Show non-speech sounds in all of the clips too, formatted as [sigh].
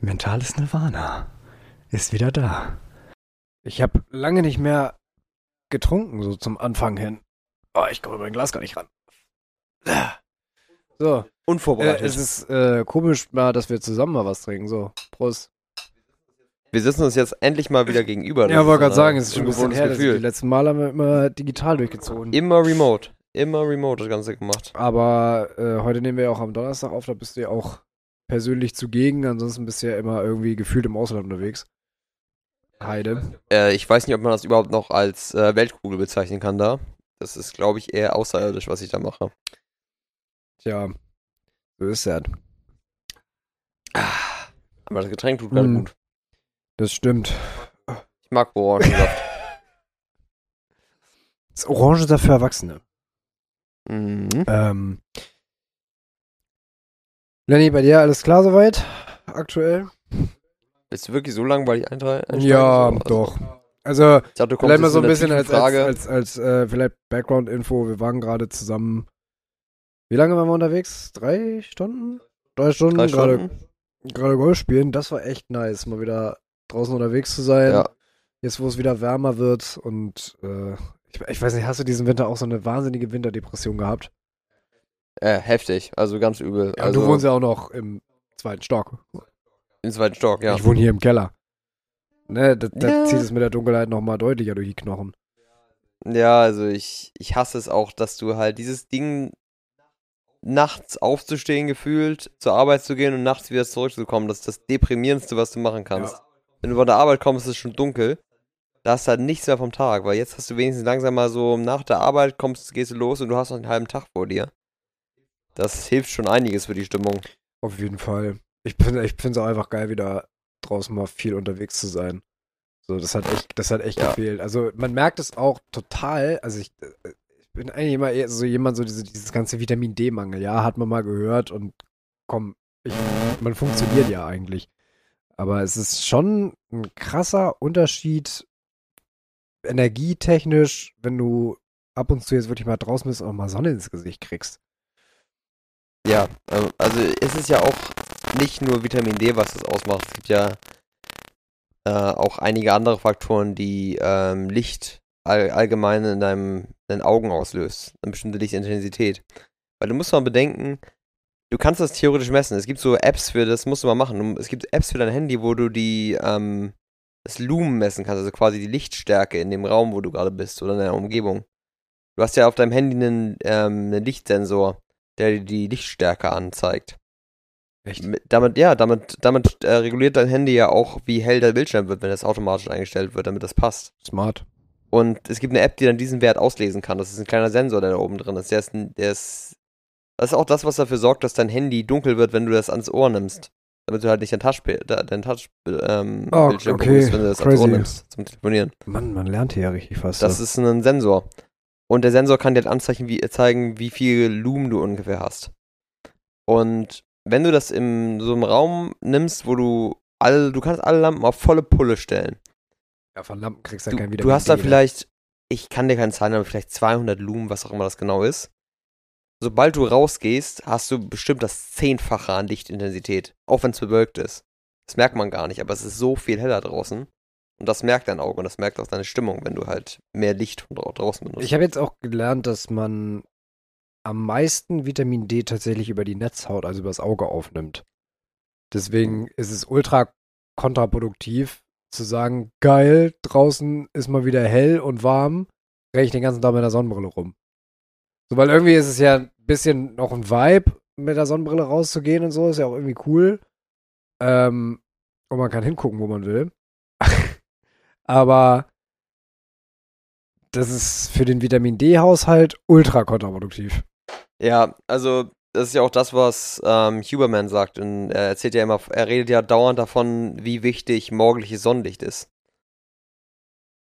Mentales Nirvana ist wieder da. Ich habe lange nicht mehr getrunken, so zum Anfang hin. Oh, ich komme mein Glas gar nicht ran. So, äh, Unvorbereitet. es ist äh, komisch mal, dass wir zusammen mal was trinken. So, Prost. wir sitzen uns jetzt endlich mal wieder [laughs] gegenüber. Ja, wollte gerade sagen, ein es ist schon ein bisschen her. wir Die Gefühl. letzten Mal haben wir immer digital durchgezogen. Immer remote. Immer remote das Ganze gemacht. Aber äh, heute nehmen wir ja auch am Donnerstag auf, da bist du ja auch persönlich zugegen. Ansonsten bist du ja immer irgendwie gefühlt im Ausland unterwegs. Heide. Äh, ich weiß nicht, ob man das überhaupt noch als äh, Weltkugel bezeichnen kann da. Das ist, glaube ich, eher außerirdisch, was ich da mache. Tja, so ist es. Aber das Getränk tut gerade Mhm. gut. Das stimmt. Ich mag Orangensaft. [laughs] Das Orange ist für Erwachsene. Mhm. Ähm. Lenny, bei dir alles klar soweit? Aktuell? Bist du wirklich so langweilig einsteigen? Ja, So, doch. Also, dachte, vielleicht mal so ein bisschen als, Frage. als, als, als äh, vielleicht Background-Info. Wir waren gerade zusammen. Wie lange waren wir unterwegs? Drei Stunden? Drei Stunden, drei gerade Stunden. gerade Golf spielen. Das war echt nice, mal wieder draußen unterwegs zu sein. Ja. Jetzt, wo es wieder wärmer wird und äh, ich, ich weiß nicht, hast du diesen Winter auch so eine wahnsinnige Winterdepression gehabt? Äh, heftig. Also ganz übel. Ja, also du wohnst ja auch noch im zweiten Stock. im zweiten Stock, ja. Ich wohne hier im Keller. Ne, da, da Ja. zieht es mit der Dunkelheit nochmal deutlicher durch die Knochen. Ja, also ich, ich hasse es auch, dass du halt dieses Ding nachts aufzustehen gefühlt, zur Arbeit zu gehen und nachts wieder zurückzukommen. Das ist das deprimierendste, was du machen kannst. Wenn du von der Arbeit kommst, ist es schon dunkel. Da hast du halt nichts mehr vom Tag, weil jetzt hast du wenigstens langsam mal so nach der Arbeit kommst, gehst du los und du hast noch einen halben Tag vor dir. Das hilft schon einiges für die Stimmung. Auf jeden Fall. Ich finde ich es auch einfach geil, wieder draußen mal viel unterwegs zu sein. So, das hat echt, das hat echt Ja. gefehlt. Also man merkt es auch total, also ich, äh, ich bin eigentlich immer eher so jemand, so diese, dieses ganze Vitamin D-Mangel, ja, hat man mal gehört und komm, ich, man funktioniert ja eigentlich. Aber es ist schon ein krasser Unterschied energietechnisch, wenn du ab und zu jetzt wirklich mal draußen bist und auch mal Sonne ins Gesicht kriegst. Ja, ähm, also es ist ja auch nicht nur Vitamin D, was das ausmacht. Es gibt ja äh, auch einige andere Faktoren, die ähm, Licht all, allgemein in deinem, in deinen Augen auslöst. Eine bestimmte Lichtintensität. Weil du musst mal bedenken, du kannst das theoretisch messen. Es gibt so Apps für das, musst du mal machen. Es gibt Apps für dein Handy, wo du die, ähm, das Lumen messen kannst, also quasi die Lichtstärke in dem Raum, wo du gerade bist oder in deiner Umgebung. Du hast ja auf deinem Handy einen, ähm, einen Lichtsensor der dir die Lichtstärke anzeigt. Echt? Mit- Damit, ja, damit, damit äh, reguliert dein Handy ja auch, wie hell der Bildschirm wird, wenn das automatisch eingestellt wird, damit das passt. Smart. Und es gibt eine App, die dann diesen Wert auslesen kann. Das ist ein kleiner Sensor, der da oben drin ist. Der ist, der ist das ist auch das, was dafür sorgt, dass dein Handy dunkel wird, wenn du das ans Ohr nimmst. Damit du halt nicht dein Touch, dein Touch ähm, Oh, Bildschirm okay, berührst, wenn du das crazy. nimmst zum Telefonieren. Mann, man lernt hier ja richtig was. Das ist ein Sensor. Und der Sensor kann dir halt anzeigen, wie, zeigen, wie viel Lumen du ungefähr hast. Und wenn du das in so einem Raum nimmst, wo du alle, du kannst alle Lampen auf volle Pulle stellen. ja, von Lampen kriegst du Du, ja kein du Vitamin hast da ne? vielleicht, ich kann dir keine Zahlen, aber vielleicht 200 Lumen, was auch immer das genau ist. Sobald du rausgehst, hast du bestimmt das Zehnfache an Lichtintensität, auch wenn es bewölkt ist. Das merkt man gar nicht, aber es ist so viel heller draußen. Und das merkt dein Auge und das merkt auch deine Stimmung, wenn du halt mehr Licht von drau draußen benutzt. Ich habe jetzt auch gelernt, dass man am meisten Vitamin D tatsächlich über die Netzhaut, also über das Auge aufnimmt. Deswegen ist es ultra kontraproduktiv zu sagen, geil, draußen ist mal wieder hell und warm, renne ich den ganzen Tag mit der Sonnenbrille rum. So, weil irgendwie ist es ja ein bisschen noch ein Vibe, mit der Sonnenbrille rauszugehen und so, ist ja auch irgendwie cool. Ähm, und man kann hingucken, wo man will. [laughs] Aber das ist für den Vitamin D-Haushalt ultra kontraproduktiv. Ja, also das ist ja auch das, was ähm, Huberman sagt. Und er erzählt ja immer, er redet ja dauernd davon, wie wichtig morgendliches Sonnenlicht ist.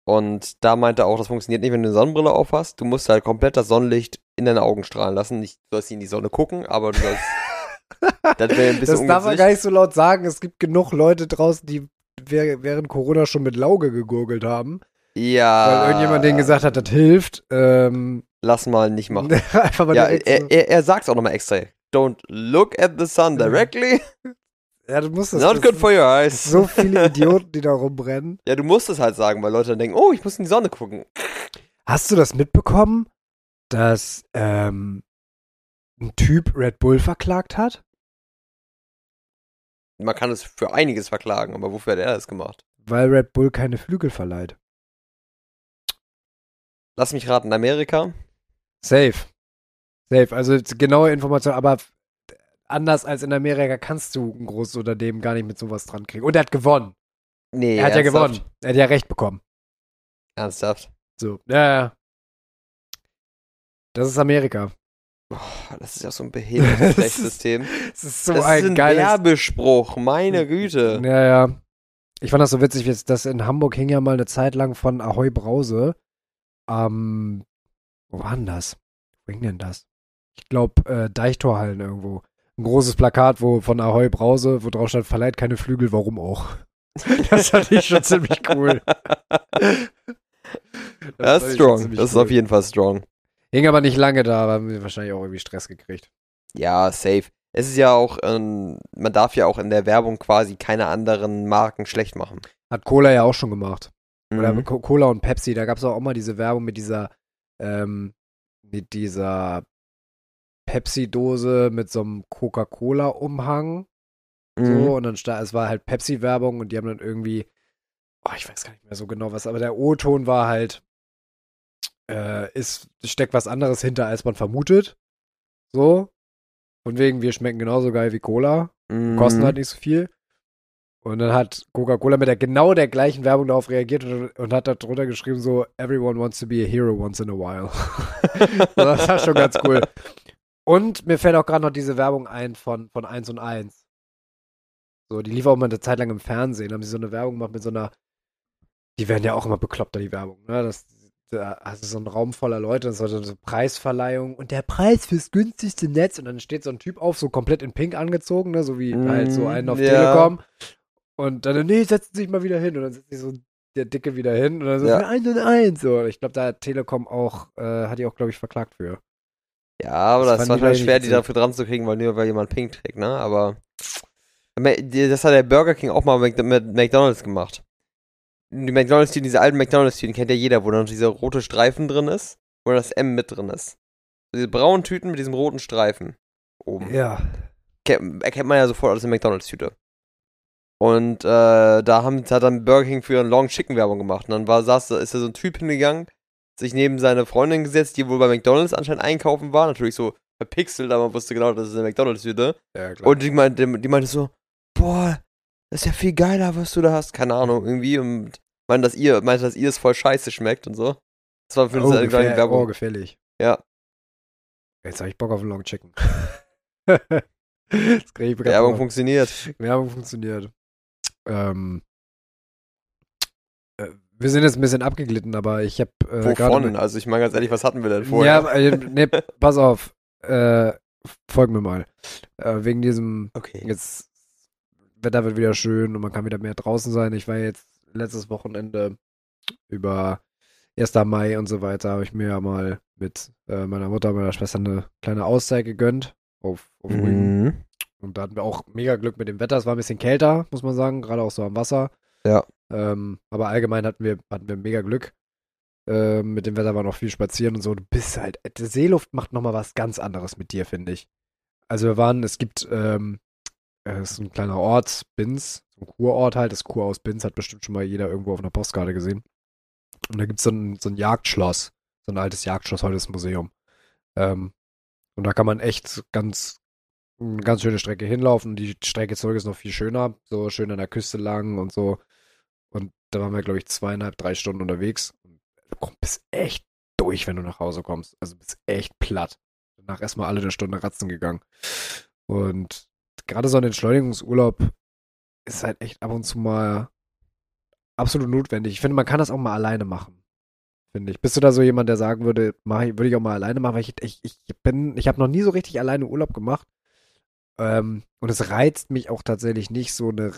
Und da meint er auch, das funktioniert nicht, wenn du eine Sonnenbrille aufhast. Du musst halt komplett das Sonnenlicht in deine Augen strahlen lassen. Nicht, du sollst nicht in die Sonne gucken, aber du sollst. [laughs] das wäre ein bisschen Das darf man gar nicht so laut sagen. Es gibt genug Leute draußen, die wäh- während Corona schon mit Lauge gegurgelt haben, Ja. weil irgendjemand denen gesagt hat, das hilft. Ähm, Lass mal nicht machen. [laughs] einfach mal Ja, er, er, er sagt es auch nochmal extra. don't look at the sun directly. Ja, du musst das. Not good for your eyes. so viele [laughs] Idioten, die da rumrennen. Ja, du musst es halt sagen, weil Leute dann denken, oh, ich muss in die Sonne gucken. Hast du das mitbekommen, dass ähm, ein Typ Red Bull verklagt hat? Man kann es für einiges verklagen, aber wofür hat er das gemacht? Weil Red Bull keine Flügel verleiht. Lass mich raten, Amerika? Safe. Safe. Also genaue Information, aber anders als in Amerika kannst du ein großes Unternehmen gar nicht mit sowas dran kriegen. Und er hat gewonnen. Nee, er hat ja ernsthaft? gewonnen. Er hat ja recht bekommen. Ernsthaft? So. Ja, ja. Das ist Amerika. Boah, das ist ja so ein behindertes [laughs] Das Rechtssystem. Es ist so das ein ist ein geiles. Werbespruch, meine Güte. Ja, ja. Ich fand das so witzig, jetzt, dass in Hamburg hing ja mal eine Zeit lang von Ahoi Brause. Ähm, wo war denn das? Wo hing denn das? Ich glaube, äh, Deichtorhallen irgendwo. Ein großes Plakat, wo von Ahoi Brause, wo drauf stand, verleiht keine Flügel, warum auch. [laughs] Das fand ich schon ziemlich cool. [laughs] Das ist strong. Das ist auf jeden Fall strong. Hing aber nicht lange da, aber haben wir wahrscheinlich auch irgendwie Stress gekriegt. Ja, safe. Es ist ja auch, ähm, man darf ja auch in der Werbung quasi keine anderen Marken schlecht machen. Hat Cola ja auch schon gemacht. Oder Mhm. Co- Cola und Pepsi, da gab es auch mal diese Werbung mit dieser, ähm, mit dieser Pepsi-Dose mit so einem Coca-Cola-Umhang. Mhm. So, und dann es war halt Pepsi-Werbung und die haben dann irgendwie, oh, ich weiß gar nicht mehr so genau was, aber der O-Ton war halt, äh, ist, steckt was anderes hinter, als man vermutet. So. Von wegen, wir schmecken genauso geil wie Cola, Mhm. kosten halt nicht so viel. Und dann hat Coca-Cola mit der genau der gleichen Werbung darauf reagiert und, und hat da drunter geschrieben so, everyone wants to be a hero once in a while. [laughs] Das war schon ganz cool. Und mir fällt auch gerade noch diese Werbung ein von, von 1 und 1. So, die lief auch mal eine Zeit lang im Fernsehen. Da haben sie so eine Werbung gemacht mit so einer. Die werden ja auch immer bekloppter, die Werbung. Ne? Das, da hast du so einen Raum voller Leute, das war so eine Preisverleihung und der Preis fürs günstigste Netz. Und dann steht so ein Typ auf, so komplett in Pink angezogen, ne? so wie Mm, halt so einen auf ja. Telekom. Und dann, nee, setzen Sie sich mal wieder hin. Und dann setzt sich so der Dicke wieder hin. Und dann so, Ja. eins und eins. So, ich glaube, da hat Telekom auch, äh, hat die auch, glaube ich, verklagt für. Ja, aber Das das, manchmal leider schwer, die dafür dran zu kriegen, weil nur weil jemand Pink trägt, ne? Aber das hat der Burger King auch mal mit, McDonalds gemacht. Die McDonalds-Tüten, diese alten McDonalds-Tüten kennt ja jeder, wo dann dieser rote Streifen drin ist, wo das M mit drin ist. Diese braunen Tüten mit diesem roten Streifen oben. Ja. Ke- erkennt man ja sofort als eine McDonalds-Tüte. Und äh, da haben, hat dann Burger King für eine Long Chicken Werbung gemacht. Und dann war, saß, ist da so ein Typ hingegangen, sich neben seine Freundin gesetzt, die wohl bei McDonalds anscheinend einkaufen war. Natürlich so verpixelt, aber man wusste genau, das ist eine McDonalds-Tüte. Ja, klar. Und die meinte, die meinte so, boah, das ist ja viel geiler, was du da hast. Keine Ahnung, irgendwie. Und meinte, dass ihr, meinte, dass ihr es voll scheiße schmeckt und so. Das war für uns oh, eine gefähr- Werbung. oh, gefährlich. Ja. Jetzt habe ich Bock auf einen Long Chicken. [laughs] das krieg ich Werbung funktioniert. Werbung funktioniert. Ähm, äh, wir sind jetzt ein bisschen abgeglitten, aber ich habe äh, Wovon? Also ich meine ganz ehrlich, was hatten wir denn vorher? Ja, äh, nee, pass auf. Äh, folg mir mal. Äh, wegen diesem, Okay. jetzt, Wetter wird wieder schön und man kann wieder mehr draußen sein. Ich war jetzt letztes Wochenende über 1. Mai und so weiter, habe ich mir ja mal mit äh, meiner Mutter und meiner Schwester eine kleine Auszeit gegönnt auf, auf. Mhm. Und da hatten wir auch mega Glück mit dem Wetter. Es war ein bisschen kälter, muss man sagen, gerade auch so am Wasser. Ja. Ähm, aber allgemein hatten wir, hatten wir mega Glück. Ähm, mit dem Wetter war noch viel spazieren und so. Du bist halt, die Seeluft macht nochmal was ganz anderes mit dir, finde ich. Also wir waren, es gibt, ähm, äh, es ist ein kleiner Ort, Binz, ein Kurort halt, das Kurhaus Binz hat bestimmt schon mal jeder irgendwo auf einer Postkarte gesehen. Und da gibt es so ein, so ein Jagdschloss, so ein altes Jagdschloss, heute ist Museum. Ähm, und da kann man echt ganz, eine ganz schöne Strecke hinlaufen. Die Strecke zurück ist noch viel schöner, so schön an der Küste lang und so. Und da waren wir, glaube ich, zweieinhalb, drei Stunden unterwegs. Du komm- bist echt durch, wenn du nach Hause kommst. Also bist echt platt. Danach erstmal alle eine Stunde ratzen gegangen. Und gerade so ein Entschleunigungsurlaub ist halt echt ab und zu mal absolut notwendig. Ich finde, man kann das auch mal alleine machen. Finde ich. Bist du da so jemand, der sagen würde, mach würde ich auch mal alleine machen, weil ich, ich, ich bin, ich habe noch nie so richtig alleine Urlaub gemacht. Ähm, und es reizt mich auch tatsächlich nicht, so eine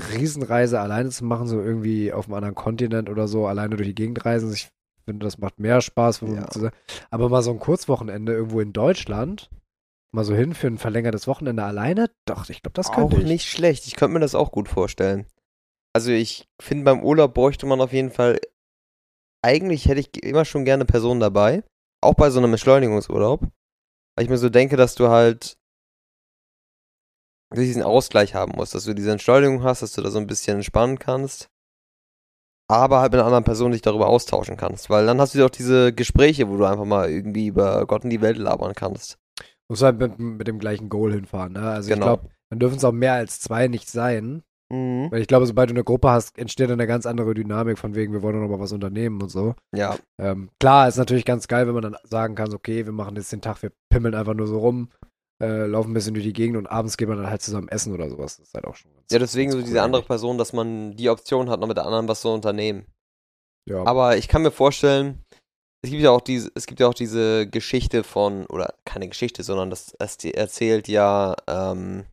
Riesenreise alleine zu machen, so irgendwie auf einem anderen Kontinent oder so, alleine durch die Gegend reisen. Ich finde, das macht mehr Spaß, wenn man Ja. Aber mal so ein Kurzwochenende irgendwo in Deutschland, mal so hin für ein verlängertes Wochenende alleine? Doch, ich glaube, das auch könnte ich. nicht schlecht. Ich könnte mir das auch gut vorstellen. Also ich finde, beim Urlaub bräuchte man auf jeden Fall. Eigentlich hätte ich immer schon gerne Personen dabei. Auch bei so einem Entschleunigungsurlaub. Weil ich mir so denke, dass du halt diesen Ausgleich haben musst, dass du diese Entschleunigung hast, dass du da so ein bisschen entspannen kannst. Aber halt mit einer anderen Person dich darüber austauschen kannst. Weil dann hast du auch diese Gespräche, wo du einfach mal irgendwie über Gott und die Welt labern kannst. Muss halt mit, mit dem gleichen Goal hinfahren. Ne? Also ich Genau. glaube, dann dürfen es auch mehr als zwei nicht sein. Mhm. Weil ich glaube, sobald du eine Gruppe hast, entsteht dann eine ganz andere Dynamik von wegen, wir wollen doch noch mal was unternehmen und so. Ja, Ähm, klar, ist natürlich ganz geil, wenn man dann sagen kann, okay, wir machen jetzt den Tag, wir pimmeln einfach nur so rum, äh, laufen ein bisschen durch die Gegend und abends geht man dann halt zusammen essen oder sowas. Das ist halt auch schon ganz ja deswegen so ganz diese cool andere eigentlich. Person, dass man die Option hat, noch mit der anderen was zu unternehmen. Ja. Aber ich kann mir vorstellen, es gibt ja auch diese, es gibt ja auch diese Geschichte von, oder keine Geschichte, sondern das, das erzählt ja, ähm,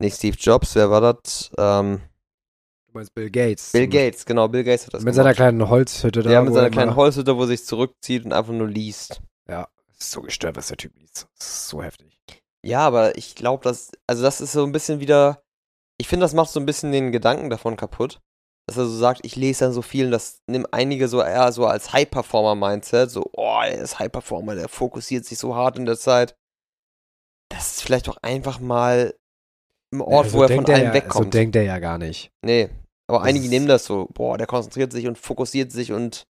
nicht Steve Jobs, wer war das? Ähm, du meinst Bill Gates. Bill Gates, genau, Bill Gates hat das. Mit seiner gemacht. kleinen Holzhütte da. Ja, mit seiner er kleinen Holzhütte, wo er sich zurückzieht und einfach nur liest. So gestört, was der Typ liest. So heftig. Ja, aber ich glaube, dass, also das ist so ein bisschen wieder, ich finde, das macht so ein bisschen den Gedanken davon kaputt. Dass er so sagt, ich lese dann so viel und das nimmt einige so eher so als High-Performer-Mindset, so, oh, der ist High-Performer, der fokussiert sich so hart in der Zeit. Das ist vielleicht doch einfach mal im Ort, Ja, so wo er von er allem ja, So wegkommt. denkt er ja gar nicht. nee, aber Das einige nehmen das so, boah, der konzentriert sich und fokussiert sich und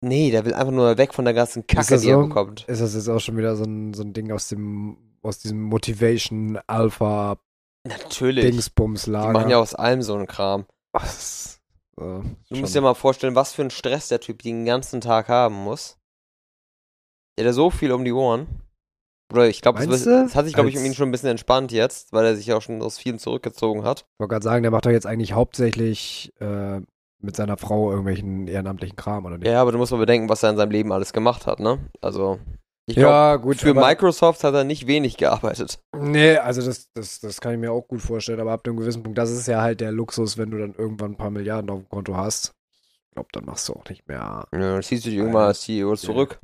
nee, der will einfach nur weg von der ganzen Kacke, die er bekommt. Ist das jetzt auch schon wieder so ein, so ein Ding aus dem, aus diesem Motivation Alpha Natürlich. Dingsbums Die Lager? machen ja aus allem so einen Kram. Ist, äh, Du schon- musst dir mal vorstellen, was für einen Stress der Typ den ganzen Tag haben muss. Der hat ja so viel um die Ohren. Oder ich glaube, es, es hat sich, glaube ich, um ihn schon ein bisschen entspannt jetzt, weil er sich ja auch schon aus vielem zurückgezogen hat. Ich wollte gerade sagen, der macht doch jetzt eigentlich hauptsächlich äh, mit seiner Frau irgendwelchen ehrenamtlichen Kram, oder nicht? Ja, aber du musst mal bedenken, was er in seinem Leben alles gemacht hat, ne? Also, ich glaube, Ja, gut. für Microsoft hat er nicht wenig gearbeitet. Nee, also das, das, das kann ich mir auch gut vorstellen, aber ab einem gewissen Punkt, das ist ja halt der Luxus, wenn du dann irgendwann ein paar Milliarden auf dem Konto hast. Ich glaube, dann machst du auch nicht mehr. Ja, dann ziehst du dich irgendwann als CEO zurück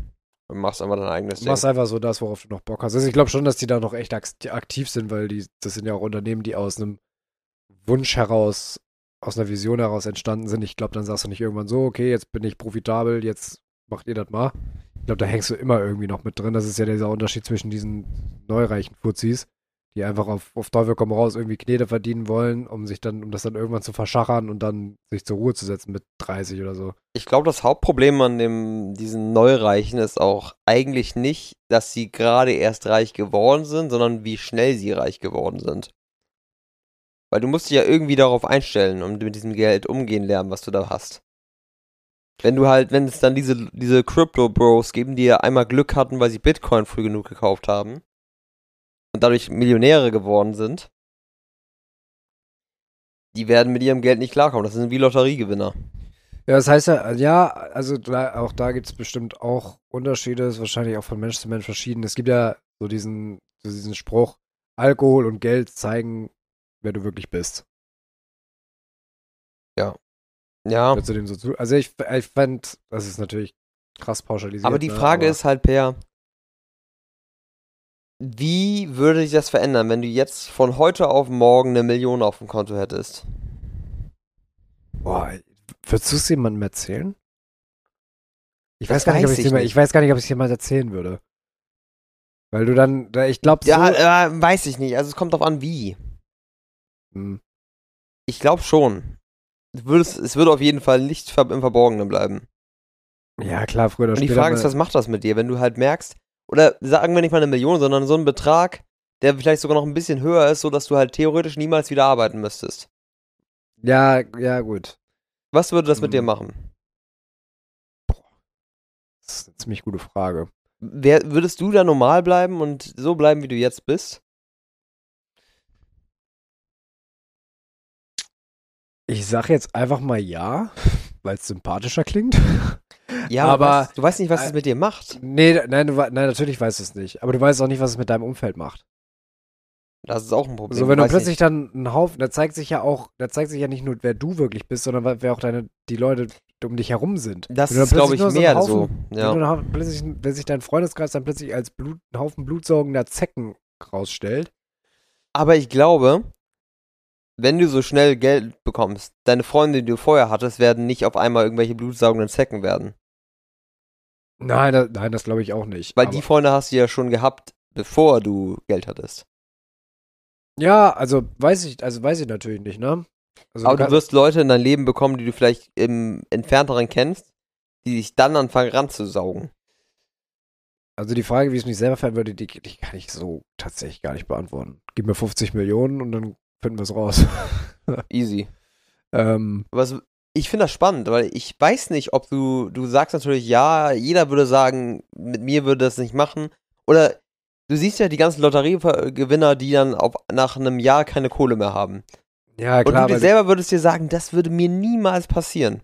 und machst einfach dein eigenes Du Ding. machst einfach so das, worauf du noch Bock hast. Also ich glaube schon, dass die da noch echt ak- aktiv sind, weil die, das sind ja auch Unternehmen, die aus einem Wunsch heraus, aus einer Vision heraus entstanden sind. Ich glaube, dann sagst du nicht irgendwann so, okay, jetzt bin ich profitabel, jetzt macht ihr das mal. Ich glaube, da hängst du immer irgendwie noch mit drin. Das ist ja dieser Unterschied zwischen diesen neureichen Fuzis, die einfach auf, auf Teufel komm raus irgendwie Knete verdienen wollen, um sich dann, um das dann irgendwann zu verschachern und dann sich zur Ruhe zu setzen mit 30 oder so. Ich glaube, das Hauptproblem an dem, diesen Neureichen ist auch eigentlich nicht, dass sie gerade erst reich geworden sind, sondern wie schnell sie reich geworden sind. Weil du musst dich ja irgendwie darauf einstellen und mit diesem Geld umgehen lernen, was du da hast. Wenn du halt, wenn es dann diese, diese Crypto-Bros geben, die ja einmal Glück hatten, weil sie Bitcoin früh genug gekauft haben und dadurch Millionäre geworden sind, die werden mit ihrem Geld nicht klarkommen. Das sind wie Lotteriegewinner. Ja, das heißt ja, ja, also da, auch da gibt es bestimmt auch Unterschiede, ist wahrscheinlich auch von Mensch zu Mensch verschieden. Es gibt ja so diesen, so diesen Spruch, Alkohol und Geld zeigen, wer du wirklich bist. Ja. Hört zu dem so zu? Also ich, ich fand, das ist natürlich krass pauschalisiert. Aber die ne, Frage aber ist halt, Per, wie würde sich das verändern, wenn du jetzt von heute auf morgen eine Million auf dem Konto hättest? Boah, würdest du es jemandem erzählen? Ich weiß, gar nicht, ob weiß ich ich nicht. ich weiß gar nicht, ob ich es jemand erzählen würde. Weil du dann, da- ich glaube, Ja, so, äh, weiß ich nicht. Also es kommt drauf an, wie. Hm. Ich glaube schon. Würdest, es würde auf jeden Fall nicht im Verborgenen bleiben. ja klar, früher oder Und die später. Frage ist, was macht das mit dir, wenn du halt merkst, oder sagen wir nicht mal eine Million, sondern so einen Betrag, der vielleicht sogar noch ein bisschen höher ist, sodass du halt theoretisch niemals wieder arbeiten müsstest. ja, ja, gut. Was würde das mit dir Hm. machen? Das ist eine ziemlich gute Frage. Wer, würdest du da normal bleiben und so bleiben, wie du jetzt bist? Ich sag jetzt einfach mal ja, weil es sympathischer klingt. Ja, Aber- aber du weißt nicht, was äh, es mit dir macht. nee, nein, du, nein, natürlich weißt du es nicht. Aber du weißt auch nicht, was es mit deinem Umfeld macht. Das ist auch ein Problem. So, wenn du weißt plötzlich nicht- dann einen Haufen, da zeigt sich ja auch, da zeigt sich ja nicht nur, wer du wirklich bist, sondern wer auch deine, die Leute um dich herum sind. Das du ist, glaube ich, so mehr so. Haufen- Ja. Wenn, du dann plötzlich, wenn sich dein Freundeskreis dann plötzlich als Blut, einen Haufen blutsaugender Zecken rausstellt. Aber ich glaube, wenn du so schnell Geld bekommst, deine Freunde, die du vorher hattest, werden nicht auf einmal irgendwelche blutsaugenden Zecken werden. Nein, da, nein, das glaube ich auch nicht. Weil die Freunde hast du ja schon gehabt, bevor du Geld hattest. Ja, also weiß ich, also weiß ich natürlich nicht, ne? Also Aber du wirst Leute in dein Leben bekommen, die du vielleicht im Entfernteren kennst, die dich dann anfangen ranzusaugen. also die Frage, wie es mich selber fällt würde, die, die kann ich so tatsächlich gar nicht beantworten. Gib mir 50 Millionen und dann finden wir es raus. [laughs] Easy. ähm, es, ich finde das spannend, weil ich weiß nicht, ob du, du sagst natürlich, ja, jeder würde sagen, mit mir würde das nicht machen. Oder du siehst ja die ganzen Lotteriegewinner, die dann auf, nach einem Jahr keine Kohle mehr haben. ja, Und klar, du dir selber würdest dir sagen, das würde mir niemals passieren.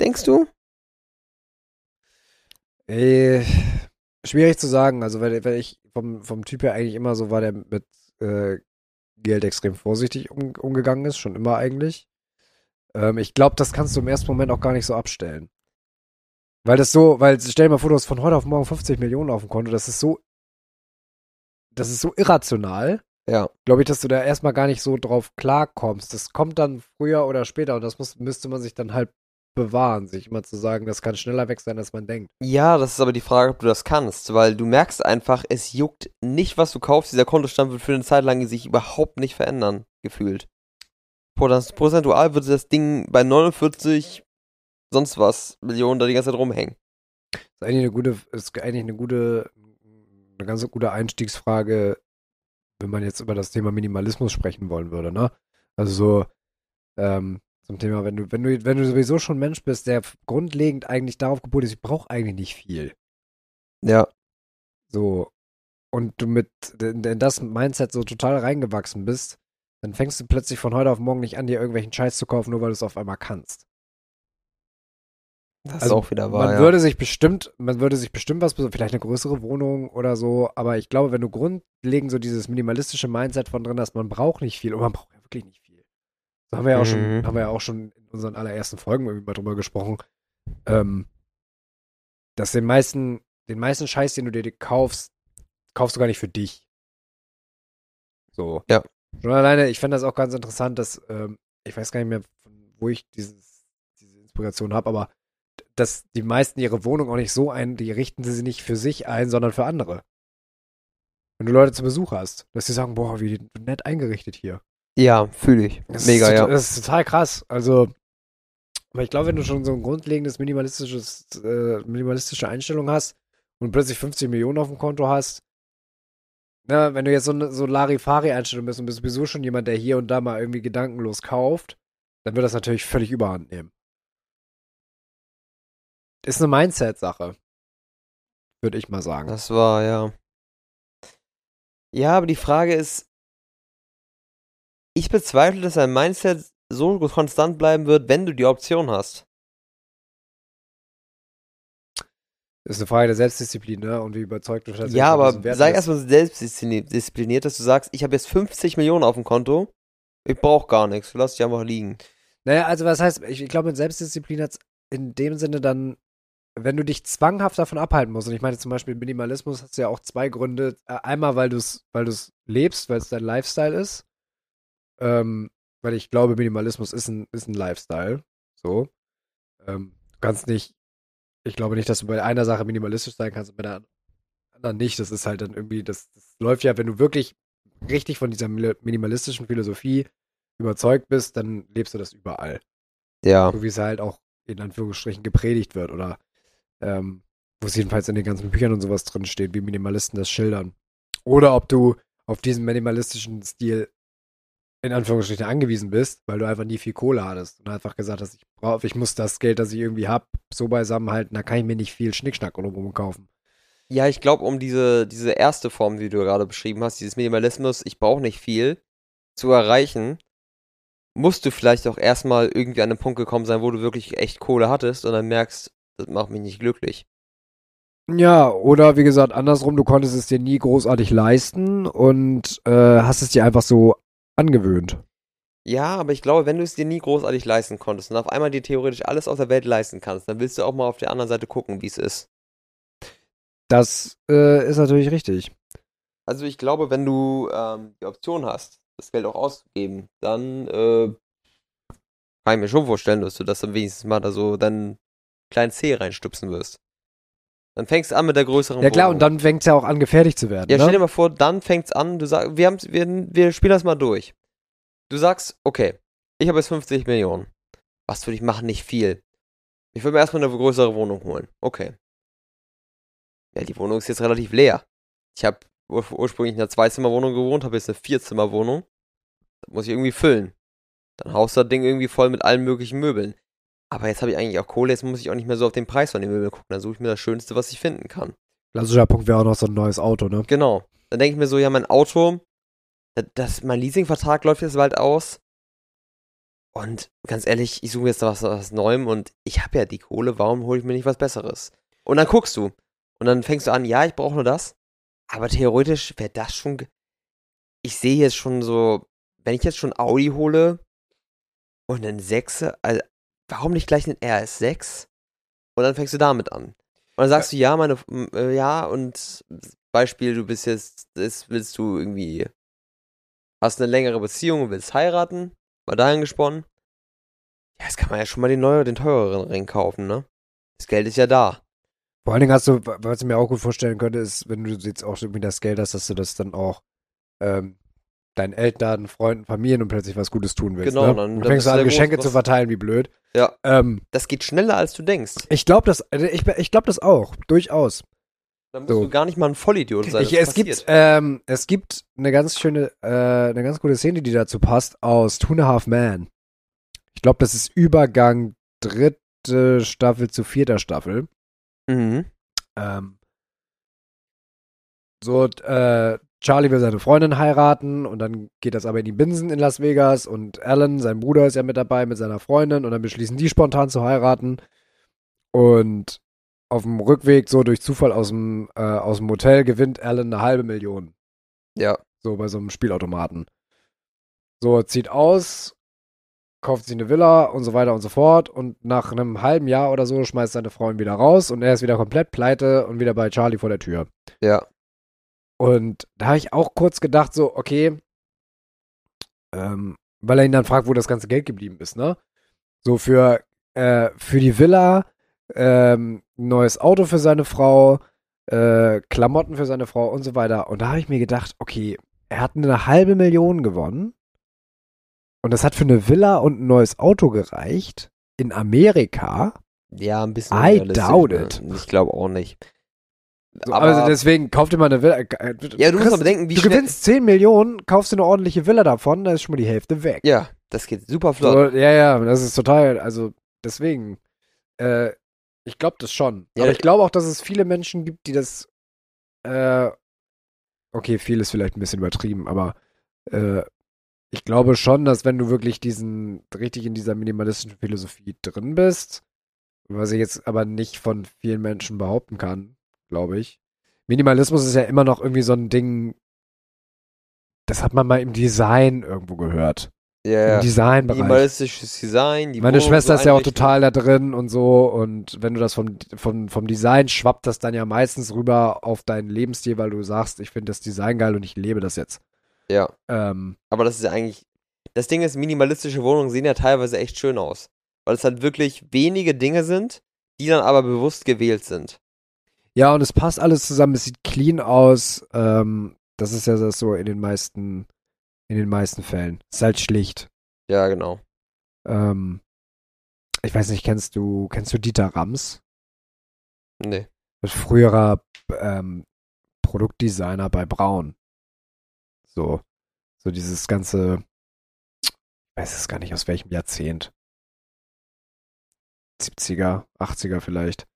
Denkst du? Äh, schwierig zu sagen. Also, weil, weil ich vom, vom Typ her eigentlich immer so war, der mit äh, Geld extrem vorsichtig um, umgegangen ist, schon immer eigentlich. Ähm, ich glaube, das kannst du im ersten Moment auch gar nicht so abstellen. Weil das so, weil stell dir mal vor, du hast von heute auf morgen 50 Millionen auf dem Konto, das ist so, das ist so irrational, Ja. glaube ich, dass du da erstmal gar nicht so drauf klarkommst. Das kommt dann früher oder später und das muss, müsste man sich dann halt bewahren, sich immer zu sagen, das kann schneller weg sein, als man denkt. Ja, das ist aber die Frage, ob du das kannst, weil du merkst einfach, es juckt nicht, was du kaufst. Dieser Kontostand wird für eine Zeit lang sich überhaupt nicht verändern, gefühlt. Prozentual würde das Ding bei 49 sonst was Millionen da die ganze Zeit rumhängen. ist eigentlich eine gute, ist eigentlich eine gute, eine ganz gute Einstiegsfrage, wenn man jetzt über das Thema Minimalismus sprechen wollen würde, ne? Also so, ähm, zum Thema, wenn du, wenn du, wenn du sowieso schon ein Mensch bist, der grundlegend eigentlich darauf gepolt ist, ich brauche eigentlich nicht viel. Ja. So. Und du mit in, in das Mindset so total reingewachsen bist, dann fängst du plötzlich von heute auf morgen nicht an, dir irgendwelchen Scheiß zu kaufen, nur weil du es auf einmal kannst. Das Also, ist auch wieder wahr. Man ja. würde sich bestimmt, man würde sich bestimmt was, besorgen, vielleicht eine größere Wohnung oder so, aber ich glaube, wenn du grundlegend so dieses minimalistische Mindset von drin hast, man braucht nicht viel und man braucht ja wirklich nicht viel. Da haben wir ja auch schon, Mhm. haben wir ja auch schon in unseren allerersten Folgen irgendwie mal drüber gesprochen, ähm, dass den meisten, den meisten Scheiß, den du dir kaufst, kaufst du gar nicht für dich. So. Ja. Schon alleine, ich fand das auch ganz interessant, dass, ähm, ich weiß gar nicht mehr, von wo ich dieses, diese Inspiration habe, aber dass die meisten ihre Wohnung auch nicht so ein, die richten sie nicht für sich ein, sondern für andere. Wenn du Leute zu Besuch hast, dass sie sagen, boah, wie nett eingerichtet hier. Ja, fühle ich. Das Mega, ist, ja. Das ist total krass. Also, aber ich glaube, wenn du schon so ein grundlegendes minimalistisches, äh, minimalistische Einstellung hast und plötzlich 50 Millionen auf dem Konto hast, na, wenn du jetzt so eine so Larifari-Einstellung bist und bist sowieso schon jemand, der hier und da mal irgendwie gedankenlos kauft, dann wird das natürlich völlig überhand nehmen. Ist eine Mindset-Sache. Würde ich mal sagen. Das war, ja. Ja, aber die Frage ist, ich bezweifle, dass dein Mindset so konstant bleiben wird, wenn du die Option hast. ist eine Frage der Selbstdisziplin, ne? Und wie überzeugt du tatsächlich Ja, aber sei erstmal selbstdiszipliniert, dass du sagst, ich habe jetzt 50 Millionen auf dem Konto, ich brauche gar nichts, lass dich einfach liegen. Naja, also was heißt, ich, ich glaube, mit Selbstdisziplin hat in dem Sinne dann, wenn du dich zwanghaft davon abhalten musst, und ich meine zum Beispiel Minimalismus hast ja auch zwei Gründe. Äh, Einmal, weil du es weil du's lebst, weil es dein Lifestyle ist. Ähm, weil ich glaube, Minimalismus ist ein, ist ein Lifestyle. So. Ähm, du kannst nicht, ich glaube nicht, dass du bei einer Sache minimalistisch sein kannst und bei der anderen nicht. Das ist halt dann irgendwie, das, das läuft ja, wenn du wirklich richtig von dieser minimalistischen Philosophie überzeugt bist, dann lebst du das überall. Ja. So wie es halt auch in Anführungsstrichen gepredigt wird oder ähm, wo es jedenfalls in den ganzen Büchern und sowas drin steht, wie Minimalisten das schildern. Oder ob du auf diesen minimalistischen Stil in Anführungsstrichen angewiesen bist, weil du einfach nie viel Kohle hattest und einfach gesagt hast, ich brauche, ich muss das Geld, das ich irgendwie habe, so beisammenhalten, da kann ich mir nicht viel Schnickschnack rum kaufen. Ja, ich glaube, um diese, diese erste Form, die du gerade beschrieben hast, dieses Minimalismus, ich brauche nicht viel, zu erreichen, musst du vielleicht auch erstmal irgendwie an den Punkt gekommen sein, wo du wirklich echt Kohle hattest und dann merkst, das macht mich nicht glücklich. Ja, oder wie gesagt, andersrum, du konntest es dir nie großartig leisten und äh, hast es dir einfach so angewöhnt. Ja, aber ich glaube, wenn du es dir nie großartig leisten konntest und auf einmal dir theoretisch alles auf der Welt leisten kannst, dann willst du auch mal auf der anderen Seite gucken, wie es ist. Das äh, ist natürlich richtig. Also ich glaube, wenn du ähm, die Option hast, das Geld auch auszugeben, dann äh, kann ich mir schon vorstellen, dass du das dann wenigstens mal da so deinen kleinen Zeh reinstupsen wirst. Dann fängst du an mit der größeren Ja klar, Wohnung. und dann fängt es ja auch an, gefährlich zu werden. Ja, ne? stell dir mal vor, dann fängt's an, du sagst, wir, haben's, wir, wir spielen das mal durch. Du sagst, okay, ich habe jetzt 50 Millionen. Was würde ich machen? Nicht viel. Ich würde mir erstmal eine größere Wohnung holen. Okay. Ja, die Wohnung ist jetzt relativ leer. Ich habe ur ursprünglich in einer Zweizimmerwohnung gewohnt, habe jetzt eine Vierzimmerwohnung. Das muss ich irgendwie füllen. Dann haust du das Ding irgendwie voll mit allen möglichen Möbeln. Aber jetzt habe ich eigentlich auch Kohle, jetzt muss ich auch nicht mehr so auf den Preis von den Möbeln gucken. Dann suche ich mir das Schönste, was ich finden kann. Klassischer Punkt wäre auch noch so ein neues Auto, ne? Genau. Dann denke ich mir so, ja, mein Auto, das, mein Leasingvertrag läuft jetzt bald aus. Und ganz ehrlich, ich suche mir jetzt was, was Neuem und ich habe ja die Kohle, warum hole ich mir nicht was Besseres? Und dann guckst du. Und dann fängst du an, ja, ich brauche nur das. Aber theoretisch wäre das schon. Ich sehe jetzt schon so, wenn ich jetzt schon Audi hole und einen 6, also warum nicht gleich einen RS6? Und dann fängst du damit an. Und dann sagst du, ja, meine, äh, ja, und Beispiel, du bist jetzt, das willst du irgendwie, hast eine längere Beziehung und willst heiraten, mal dahin gesponnen. Ja, jetzt kann man ja schon mal den neuer, den teureren Ring kaufen, ne? Das Geld ist ja da. Vor allen Dingen hast du, was ich mir auch gut vorstellen könnte, ist, wenn du jetzt auch irgendwie das Geld hast, dass du das dann auch ähm, deinen Eltern, Freunden, Familien und plötzlich was Gutes tun willst. Genau, ne? dann- du dann fängst du an, Geschenke zu verteilen, wie blöd. Ja. Ähm, Das geht schneller, als du denkst. ich glaube das, äh, ich, ich glaube das auch, durchaus. Da musst So. du gar nicht mal ein Vollidiot sein. Ich, es, gibt, ähm, es gibt eine ganz schöne, äh, eine ganz gute Szene, die dazu passt, aus Two and a Half Man. Ich glaube, das ist Übergang dritte Staffel zu vierter Staffel. Mhm. Ähm, so, äh, Charlie will seine Freundin heiraten und dann geht das aber in die Binsen in Las Vegas und Alan, sein Bruder, ist ja mit dabei mit seiner Freundin und dann beschließen die spontan zu heiraten. Und auf dem Rückweg, so durch Zufall aus dem, äh, aus dem Hotel, gewinnt Alan eine halbe Million. Ja. So bei so einem Spielautomaten. So, zieht aus, kauft sich eine Villa und so weiter und so fort. Und nach einem halben Jahr oder so schmeißt seine Frau ihn wieder raus und er ist wieder komplett pleite und wieder bei Charlie vor der Tür. Ja. Und da habe ich auch kurz gedacht, so, okay, ähm, weil er ihn dann fragt, wo das ganze Geld geblieben ist, ne? So für, äh, für die Villa, ähm, ein neues Auto für seine Frau, äh, Klamotten für seine Frau und so weiter. Und da habe ich mir gedacht, okay, er hat eine halbe Million gewonnen und das hat für eine Villa und ein neues Auto gereicht in Amerika. Ja, ein bisschen. I doubt ne? it. Ich glaube auch nicht. So, Aber- also deswegen, kauf dir mal eine Villa. äh, Ja, du musst mal bedenken, wie du gewinnst 10 Millionen, kaufst dir eine ordentliche Villa davon, da ist schon mal die Hälfte weg. Ja, das geht super flott. So, ja, ja, das ist total, also deswegen, äh, ich glaube das schon. Ja, Aber ich glaube auch, dass es viele Menschen gibt, die das, äh, okay, viel ist vielleicht ein bisschen übertrieben, aber äh, ich glaube schon, dass wenn du wirklich diesen, richtig in dieser minimalistischen Philosophie drin bist, was ich jetzt aber nicht von vielen Menschen behaupten kann, glaube ich. Minimalismus ist ja immer noch irgendwie so ein Ding, das hat man mal im Design irgendwo gehört. Ja, Im. Designbereich. Minimalistisches Design. Die Meine Wohnung Schwester so ist ja auch total da drin und so. Und wenn du das vom, vom, vom Design schwappt das dann ja meistens rüber auf deinen Lebensstil, weil du sagst, ich finde das Design geil und ich lebe das jetzt. Ja, Ähm, aber das ist ja eigentlich. Das Ding ist, minimalistische Wohnungen sehen ja teilweise echt schön aus. Weil es halt wirklich wenige Dinge sind, die dann aber bewusst gewählt sind. Ja, und es passt alles zusammen, es sieht clean aus. Ähm, das ist ja das so in den meisten, in den meisten Fällen. Es ist halt schlicht. Ja, genau. Ähm, ich weiß nicht, kennst du, kennst du Dieter Rams? Nee. Das früherer ähm, Produktdesigner bei Braun. So, so dieses ganze, ich weiß es gar nicht aus welchem Jahrzehnt. 70er, 80er vielleicht.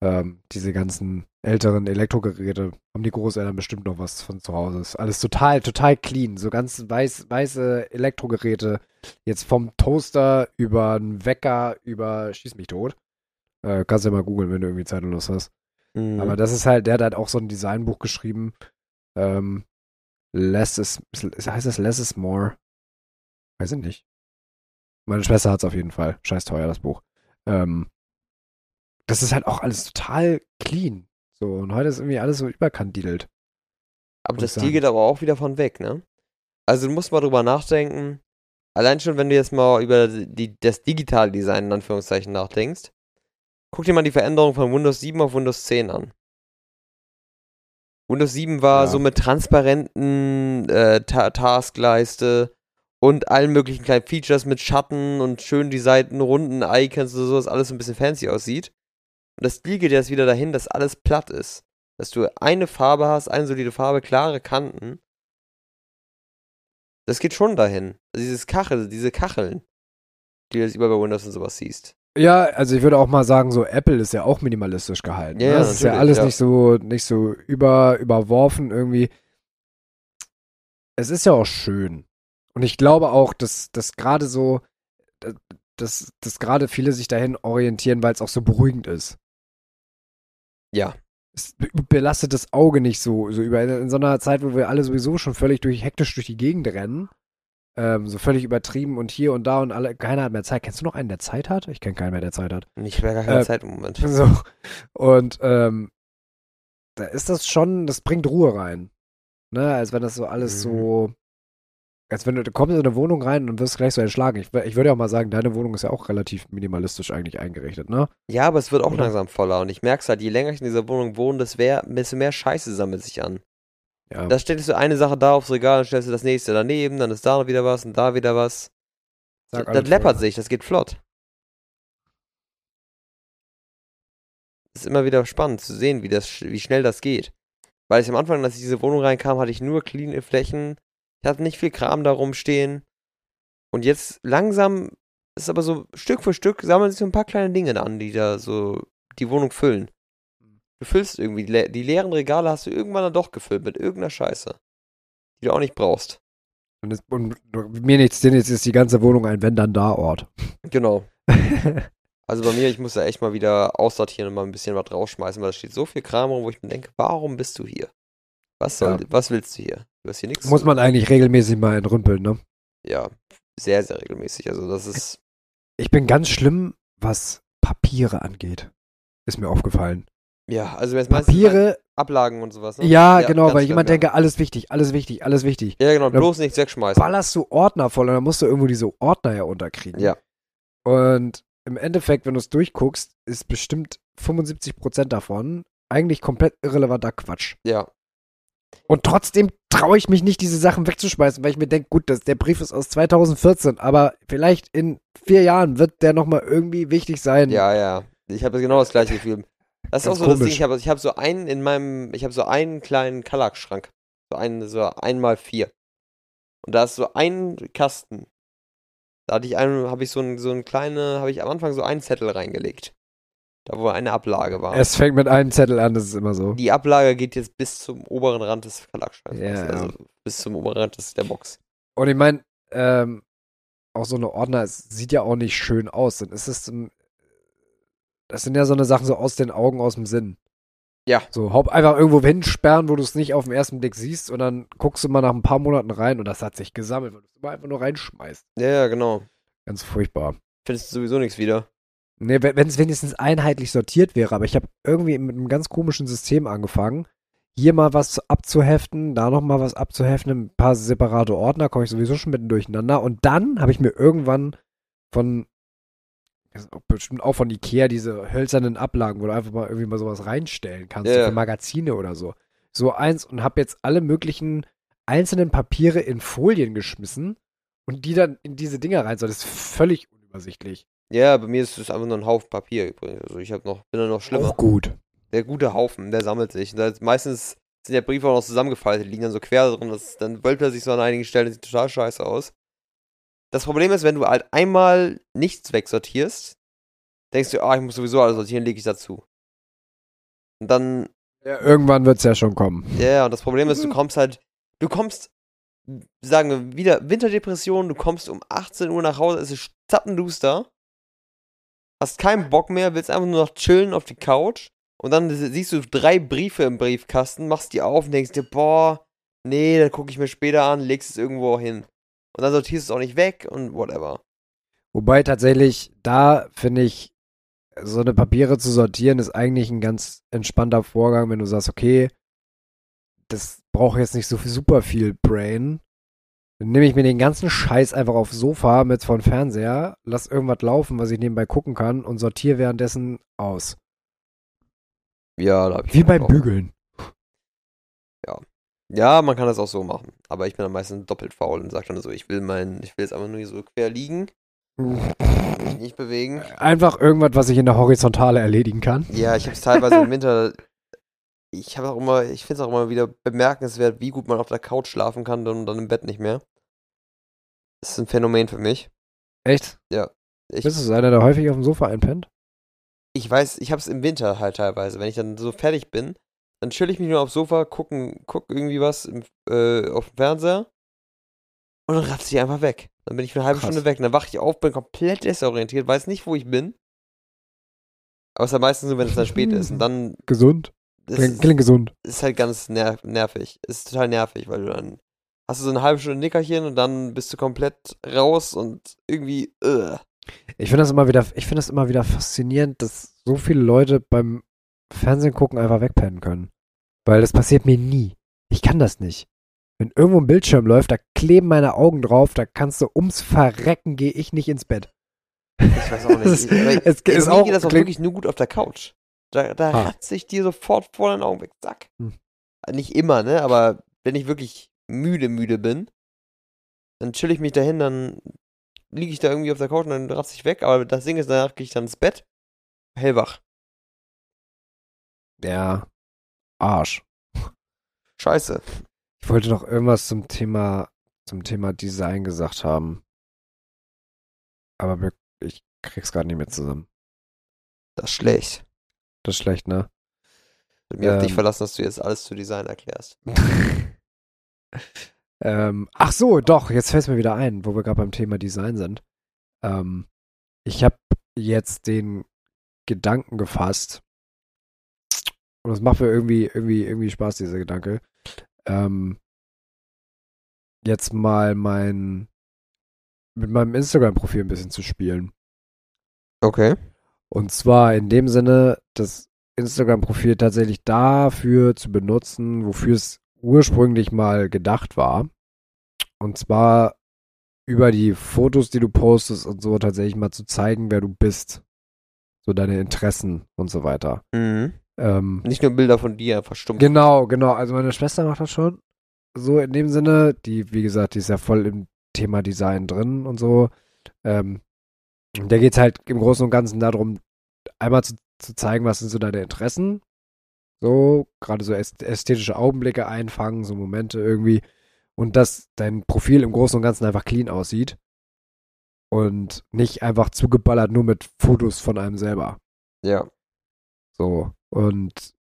Ähm, diese ganzen älteren Elektrogeräte haben die Großeltern bestimmt noch was von zu Hause. Ist alles total, total clean. So ganz weiß, weiße Elektrogeräte. Jetzt vom Toaster über einen Wecker, über Schieß mich tot. Äh, kannst du ja mal googeln, wenn du irgendwie Zeit und Lust hast. Mhm. Aber das ist halt, der hat halt auch so ein Designbuch geschrieben. Ähm, less is, heißt das Less is More? Weiß ich nicht. Meine Schwester hat es auf jeden Fall. Scheiß teuer, das Buch. Ähm, das ist halt auch alles total clean. So, und heute ist irgendwie alles so überkandidelt. Aber das. Stil geht aber auch wieder von weg, ne? Also du musst mal drüber nachdenken. Allein schon, wenn du jetzt mal über die, das digitale Design in Anführungszeichen nachdenkst, guck dir mal die Veränderung von Windows 7 auf Windows 10 an. Windows 7 war Ja. so mit transparenten äh, Ta Taskleiste und allen möglichen kleinen Features mit Schatten und schön die Seiten, runden Icons und so, dass alles so ein bisschen fancy aussieht. Und das Stil geht jetzt wieder dahin, dass alles platt ist. Dass du eine Farbe hast, eine solide Farbe, klare Kanten. Das geht schon dahin. Also dieses Kachel, diese Kacheln, die du jetzt über bei Windows und sowas siehst. Ja, also ich würde auch mal sagen, so Apple ist ja auch minimalistisch gehalten. Ja, ne? Das ist ja alles ja. nicht so, nicht so über, überworfen irgendwie. Es ist ja auch schön. Und ich glaube auch, dass, dass gerade so, dass, dass gerade viele sich dahin orientieren, weil es auch so beruhigend ist. Ja. Es be- belastet das Auge nicht so, so über in so einer Zeit, wo wir alle sowieso schon völlig durch, hektisch durch die Gegend rennen. Ähm, so völlig übertrieben und hier und da und alle, keiner hat mehr Zeit. Kennst du noch einen, der Zeit hat? Ich kenne keinen mehr, der Zeit hat. Ich habe gar keine Äh, Zeit im Moment. [laughs] So. Und ähm, da ist das schon, das bringt Ruhe rein. Ne, als wenn das so alles Mhm. so, als wenn du, du kommst in eine Wohnung rein und wirst gleich so erschlagen. Ich, ich würde ja auch mal sagen, deine Wohnung ist ja auch relativ minimalistisch eigentlich eingerichtet, ne? Ja, aber es wird auch Oder? langsam voller und ich merke es halt, je länger ich in dieser Wohnung wohne, desto mehr, desto mehr Scheiße sammelt sich an. Ja. Da stellst du eine Sache da aufs Regal, dann stellst du das nächste daneben, dann ist da wieder was und da wieder was. Sag das läppert voll. sich, das geht flott. ist immer wieder spannend zu sehen, wie, das, wie schnell das geht. Weil ich am Anfang, als ich in diese Wohnung reinkam, hatte ich nur clean Flächen. Ich hatte nicht viel Kram da rumstehen. Und jetzt langsam ist aber so Stück für Stück sammeln sich so ein paar kleine Dinge an, die da so die Wohnung füllen. Du füllst irgendwie, die, le- die leeren Regale hast du irgendwann dann doch gefüllt mit irgendeiner Scheiße, die du auch nicht brauchst. Und, es, und mir nichts, denn jetzt ist die ganze Wohnung ein Wenn-Dann-Da-Ort. [laughs] Genau. Also bei mir, ich muss da echt mal wieder aussortieren und mal ein bisschen was rausschmeißen, weil da steht so viel Kram rum, wo ich mir denke, warum bist du hier? Was soll, Ja. was willst du hier? Du hast hier nichts Muss man eigentlich regelmäßig mal entrümpeln, ne? Ja, sehr, sehr regelmäßig. Also das ist, Ich bin ganz schlimm, was Papiere angeht. Ist mir aufgefallen. ja, also meinst du Papiere, Ablagen und sowas, ne? ja, genau, ganz weil immer ja. denke, alles wichtig, alles wichtig, alles wichtig. Ja, genau, Ja. bloß nichts wegschmeißen. ballerst du Ordner voll und dann musst du irgendwo diese Ordner ja unterkriegen. Ja. Und im Endeffekt, wenn du es durchguckst, ist bestimmt 75% davon eigentlich komplett irrelevanter Quatsch. Ja, Und trotzdem traue ich mich nicht, diese Sachen wegzuschmeißen, weil ich mir denke, gut, das, der Brief ist aus 2014, aber vielleicht in vier Jahren wird der nochmal irgendwie wichtig sein. ja, ja. Ich habe genau das gleiche Gefühl. Das ist auch so das Ding, komisch. ich habe ich hab so einen in meinem, ich habe so einen kleinen Kallax-Schrank. So einen, so einmal vier. Und da ist so ein Kasten. Da hatte ich einen, habe ich so ein, so ein kleine, habe ich am Anfang so einen Zettel reingelegt. Da wo eine Ablage war. Es fängt mit einem Zettel an, das ist immer so. Die Ablage geht jetzt bis zum oberen Rand des Kallax-Schranks. Ja, also ja. bis zum oberen Rand des, der Box. Und ich meine, ähm, auch so eine Ordner, es sieht ja auch nicht schön aus. Dann ist es, das sind ja so eine Sachen so aus den Augen, aus dem Sinn. Ja. So, haupt einfach irgendwo hinsperren, wo du es nicht auf den ersten Blick siehst und dann guckst du mal nach ein paar Monaten rein und das hat sich gesammelt, weil du es immer einfach nur reinschmeißt. Ja, ja, genau. Ganz furchtbar. Findest du sowieso nichts wieder. Nee, wenn es wenigstens einheitlich sortiert wäre, aber ich habe irgendwie mit einem ganz komischen System angefangen. Hier mal was abzuheften, da noch mal was abzuheften, ein paar separate Ordner, komme ich sowieso schon mitten durcheinander. Und dann habe ich mir irgendwann von, bestimmt auch von Ikea, diese hölzernen Ablagen, wo du einfach mal irgendwie mal sowas reinstellen kannst, ja. für Magazine oder so. So eins und habe jetzt alle möglichen einzelnen Papiere in Folien geschmissen und die dann in diese Dinger rein. So, das ist völlig unübersichtlich. Ja, bei mir ist es einfach nur ein Haufen Papier übrigens. Also ich habe noch, bin da noch schlimmer. Auch gut. Der gute Haufen, der sammelt sich. Da ist- meistens sind ja Briefe auch noch zusammengefaltet, die liegen dann so quer drin. Das, dann wölbt er sich so an einigen Stellen, sieht total scheiße aus. Das Problem ist, wenn du halt einmal nichts wegsortierst, denkst du, ah, ich muss sowieso alles sortieren, lege ich dazu. Und dann, Ja, irgendwann wird es ja schon kommen. ja, yeah, und das Problem ist, du kommst halt, du kommst, sagen wir, wieder Winterdepression, du kommst um 18 Uhr nach Hause, es ist zappenduster, hast keinen Bock mehr, willst einfach nur noch chillen auf die Couch und dann siehst du drei Briefe im Briefkasten, machst die auf und denkst dir, boah, nee, dann gucke ich mir später an, legst es irgendwo hin. und dann sortierst du es auch nicht weg und whatever. Wobei tatsächlich, da finde ich, so eine Papiere zu sortieren, ist eigentlich ein ganz entspannter Vorgang, wenn du sagst, okay, das braucht jetzt nicht so super viel Brain. Dann nehme ich mir den ganzen Scheiß einfach aufs Sofa mit von Fernseher, lass irgendwas laufen, was ich nebenbei gucken kann und sortiere währenddessen aus. Ja, da hab ich Wie beim drauf. Bügeln. Ja, man kann das auch so machen. Aber ich bin dann meistens doppelt faul und sag dann so, ich will mein, ich will jetzt einfach nur hier so quer liegen, mich [laughs] nicht bewegen. Einfach irgendwas, was ich in der Horizontale erledigen kann. Ja, ich habe es teilweise im Winter. Ich habe auch immer, ich finde es auch immer wieder bemerkenswert, wie gut man auf der Couch schlafen kann und dann im Bett nicht mehr. Das ist ein Phänomen für mich. Echt? Ich, Bist du so einer, der häufig auf dem Sofa einpennt? ich weiß, ich habe es im Winter halt teilweise. Wenn ich dann so fertig bin, dann chill ich mich nur aufs Sofa, gucken, guck irgendwie was im, äh, auf dem Fernseher und dann ratze ich einfach weg. Dann bin ich für eine halbe Krass. Stunde weg. Dann wache ich auf, bin komplett desorientiert, weiß nicht, wo ich bin. Aber es ist ja meistens nur, wenn es dann spät ist. Und [laughs] dann Gesund? Klingt, klingt gesund. ist halt ganz ner nervig. Ist total nervig, weil du dann hast du so eine halbe Stunde Nickerchen und dann bist du komplett raus und irgendwie, äh. Ich finde das immer wieder, ich finde das immer wieder faszinierend, dass so viele Leute beim Fernsehen gucken einfach wegpennen können. Weil das passiert mir nie. Ich kann das nicht. Wenn irgendwo ein Bildschirm läuft, da kleben meine Augen drauf, da kannst du ums Verrecken gehe ich nicht ins Bett. Ich weiß auch [laughs] Es- nicht. Es ey, ist mir auch- geht das auch wirklich nur gut auf der Couch. Da, da Ah. ratze ich dir sofort vor den Augen weg. Zack. Hm. Nicht immer, ne? Aber wenn ich wirklich müde, müde bin, dann chill ich mich dahin, dann liege ich da irgendwie auf der Couch und dann ratze ich weg. Aber das Ding ist, danach gehe ich dann ins Bett, hellwach. Ja. Arsch. Scheiße. Ich wollte noch irgendwas zum Thema, zum Thema Design gesagt haben. Aber ich krieg's gerade nicht mehr zusammen. Das ist schlecht. Das ist schlecht, ne? Ich hab mich auf dich Ähm. verlassen, dass du jetzt alles zu Design erklärst. [laughs] ähm, ach so, doch, jetzt fällt es mir wieder ein, wo wir gerade beim Thema Design sind. Ähm, ich habe jetzt den Gedanken gefasst, und es macht mir irgendwie, irgendwie, irgendwie Spaß, dieser Gedanke, ähm, jetzt mal mein, mit meinem Instagram-Profil ein bisschen zu spielen. Okay. Und zwar in dem Sinne, das Instagram-Profil tatsächlich dafür zu benutzen, wofür es ursprünglich mal gedacht war. Und zwar über die Fotos, die du postest und so tatsächlich mal zu zeigen, wer du bist. So deine Interessen und so weiter. Mhm. Ähm, Nicht nur Bilder von dir, stumpf. Genau, genau. Also meine Schwester macht das schon. So in dem Sinne, die, wie gesagt, die ist ja voll im Thema Design drin und so. Ähm, da geht es halt im Großen und Ganzen darum, einmal zu, zu zeigen, was sind so deine Interessen. So, gerade so äst- ästhetische Augenblicke einfangen, so Momente irgendwie. Und dass dein Profil im Großen und Ganzen einfach clean aussieht. Und nicht einfach zugeballert nur mit Fotos von einem selber. Ja. So. Und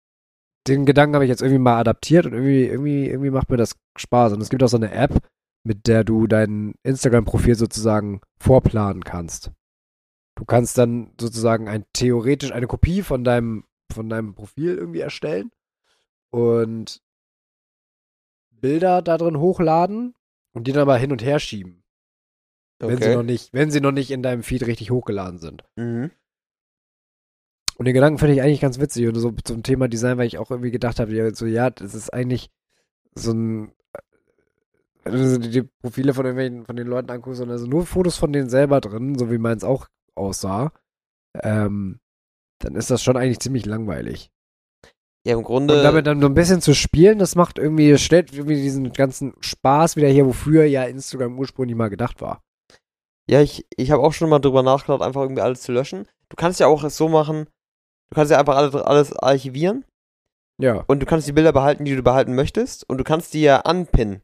den Gedanken habe ich jetzt irgendwie mal adaptiert und irgendwie, irgendwie, irgendwie macht mir das Spaß. Und es gibt auch so eine App, mit der du dein Instagram-Profil sozusagen vorplanen kannst. Du kannst dann sozusagen ein theoretisch eine Kopie von deinem, von deinem Profil irgendwie erstellen und Bilder da drin hochladen und die dann aber hin und her schieben. Wenn sie noch Okay. nicht, wenn sie noch nicht in deinem Feed richtig hochgeladen sind. Mhm. Und den Gedanken finde ich eigentlich ganz witzig. Und so zum Thema Design, weil ich auch irgendwie gedacht habe, ja, so, ja, das ist eigentlich so ein. Wenn du die, Profile von irgendwelchen, von den Leuten anguckst, und also nur Fotos von denen selber drin, so wie meins auch aussah, ähm, dann ist das schon eigentlich ziemlich langweilig. Ja, im Grunde. Und damit dann so ein bisschen zu spielen, das macht irgendwie, das stellt irgendwie diesen ganzen Spaß wieder her, wofür ja Instagram ursprünglich mal gedacht war. Ja, ich, ich habe auch schon mal drüber nachgedacht, einfach irgendwie alles zu löschen. Du kannst ja auch es so machen, du kannst ja einfach alles, alles archivieren Ja. und du kannst die Bilder behalten, die du behalten möchtest und du kannst die ja anpinnen.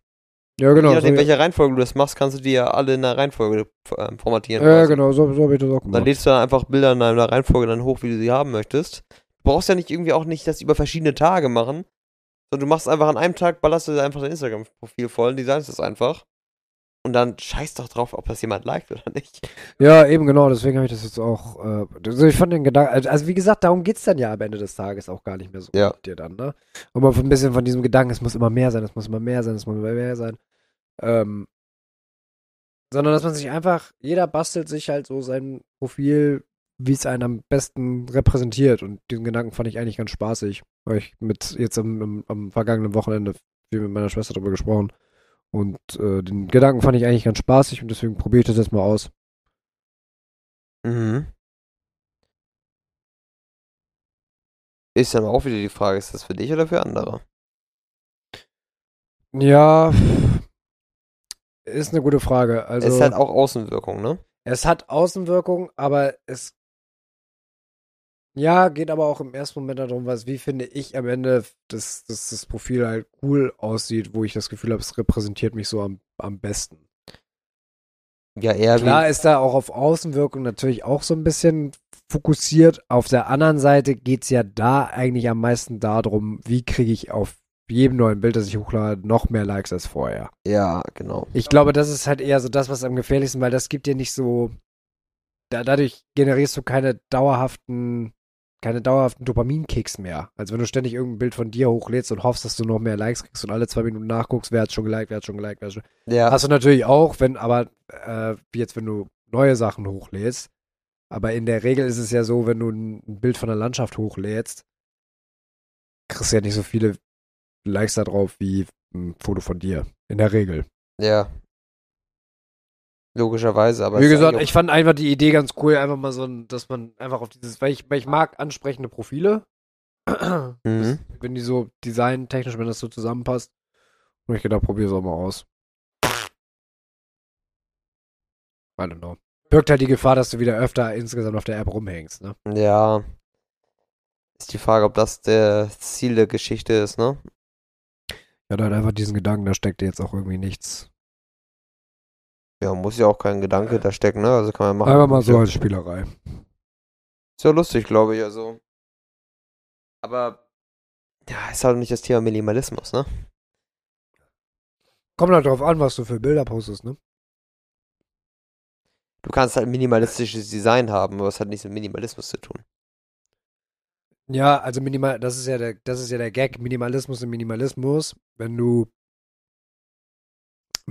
Ja, genau. Je nachdem, so, welche Reihenfolge du das machst, kannst du die ja alle in der Reihenfolge ähm, formatieren. ja, quasi. genau, so, so habe ich das auch Dann gemacht. lädst du dann einfach Bilder in einer Reihenfolge dann hoch, wie du sie haben möchtest. Du brauchst ja nicht irgendwie auch nicht das über verschiedene Tage machen, sondern du machst einfach an einem Tag, ballerst du dir einfach dein Instagram-Profil voll, designst das einfach. Und dann scheiß doch drauf, ob das jemand liked oder nicht. Ja, eben genau, deswegen habe ich das jetzt auch. Äh, also ich fand den Gedanken, also wie gesagt, darum geht's dann ja am Ende des Tages auch gar nicht mehr so Ja. mit dir dann, ne? Mal ein bisschen von diesem Gedanken, es muss immer mehr sein, es muss immer mehr sein, es muss immer mehr sein. Ähm, sondern dass man sich einfach, jeder bastelt sich halt so sein Profil, wie es einen am besten repräsentiert. Und diesen Gedanken fand ich eigentlich ganz spaßig, weil ich mit jetzt am, am, am vergangenen Wochenende viel mit meiner Schwester darüber gesprochen. Und äh, den Gedanken fand ich eigentlich ganz spaßig und deswegen probiere ich das jetzt mal aus. Mhm. Ist dann auch wieder die Frage, ist das für dich oder für andere? Ja, ist eine gute Frage. Also, es hat auch Außenwirkung, ne? Es hat Außenwirkung, aber es ja, geht aber auch im ersten Moment darum, was, wie finde ich am Ende, dass, dass das Profil halt cool aussieht, wo ich das Gefühl habe, es repräsentiert mich so am, am besten. Ja, eher Klar ist da auch auf Außenwirkung natürlich auch so ein bisschen fokussiert. Auf der anderen Seite geht es ja da eigentlich am meisten darum, wie kriege ich auf jedem neuen Bild, das ich hochlade, noch mehr Likes als vorher. Ja, genau. Ich glaube, das ist halt eher so das, was am gefährlichsten, weil das gibt dir nicht so. Da, dadurch generierst du keine dauerhaften, keine dauerhaften Dopaminkicks mehr. Also wenn du ständig irgendein Bild von dir hochlädst und hoffst, dass du noch mehr Likes kriegst und alle zwei Minuten nachguckst, wer hat schon geliked, wer hat schon geliked, wer hat schon. Ja. Hast du natürlich auch, wenn, aber äh, wie jetzt, wenn du neue Sachen hochlädst. Aber in der Regel ist es ja so, wenn du ein Bild von der Landschaft hochlädst, kriegst du ja nicht so viele Likes da drauf wie ein Foto von dir. In der Regel. Ja. Logischerweise, aber. Wie gesagt, ich fand einfach die Idee ganz cool, einfach mal so, dass man einfach auf dieses, weil ich, weil ich mag ansprechende Profile. Mhm. wenn die so designtechnisch, wenn das so zusammenpasst. Und ich gedacht, probier es auch mal aus. I don't know. Birgt halt die Gefahr, dass du wieder öfter insgesamt auf der App rumhängst, ne? Ja. Ist die Frage, ob das der Ziel der Geschichte ist, ne? Ja, da hat einfach diesen Gedanken, da steckt jetzt auch irgendwie nichts. Ja, muss ja auch kein Gedanke da stecken, ne? Also kann man machen. Einfach mal so als Spielerei. Ist ja lustig, glaube ich, also. Aber. Ja, ist halt nicht das Thema Minimalismus, ne? Kommt halt drauf an, was du für Bilder postest, ne? Du kannst halt minimalistisches Design haben, aber es hat nichts mit Minimalismus zu tun. Ja, also minimal, das ist ja der, das ist ja der Gag, Minimalismus im Minimalismus. Wenn du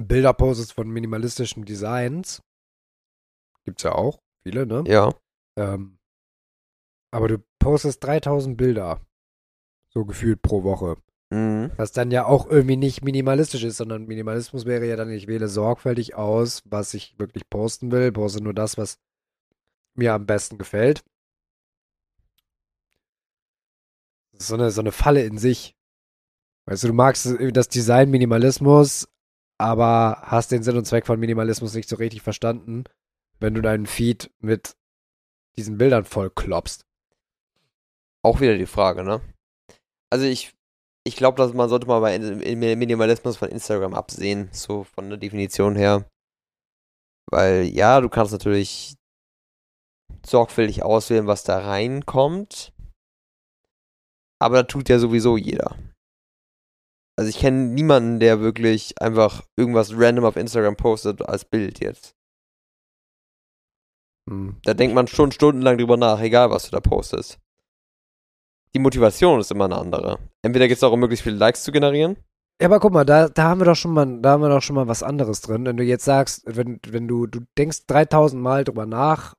Bilder postest von minimalistischen Designs, gibt's ja auch viele, ne? Ja. Ähm, aber du postest 3000 Bilder, so gefühlt pro Woche. Mhm. Was dann ja auch irgendwie nicht minimalistisch ist, sondern Minimalismus wäre ja dann, ich wähle sorgfältig aus, was ich wirklich posten will, poste nur das, was mir am besten gefällt. Das ist so eine, so eine Falle in sich. Weißt du, du magst das Design Minimalismus, aber hast den Sinn und Zweck von Minimalismus nicht so richtig verstanden, wenn du deinen Feed mit diesen Bildern voll klopfst. Auch wieder die Frage, ne? Also ich, ich glaube, dass man sollte mal bei In- In- Minimalismus von Instagram absehen, so von der Definition her. Weil ja, du kannst natürlich sorgfältig auswählen, was da reinkommt. Aber das tut ja sowieso jeder. Also ich kenne niemanden, der wirklich einfach irgendwas random auf Instagram postet als Bild jetzt. Hm. Da denkt man schon stundenlang drüber nach, egal was du da postest. Die Motivation ist immer eine andere. Entweder geht es darum, möglichst viele Likes zu generieren. Ja, aber guck mal, da, da haben wir doch schon mal, da haben wir doch schon mal was anderes drin. Wenn du jetzt sagst, wenn, wenn du, du denkst 3000 Mal drüber nach,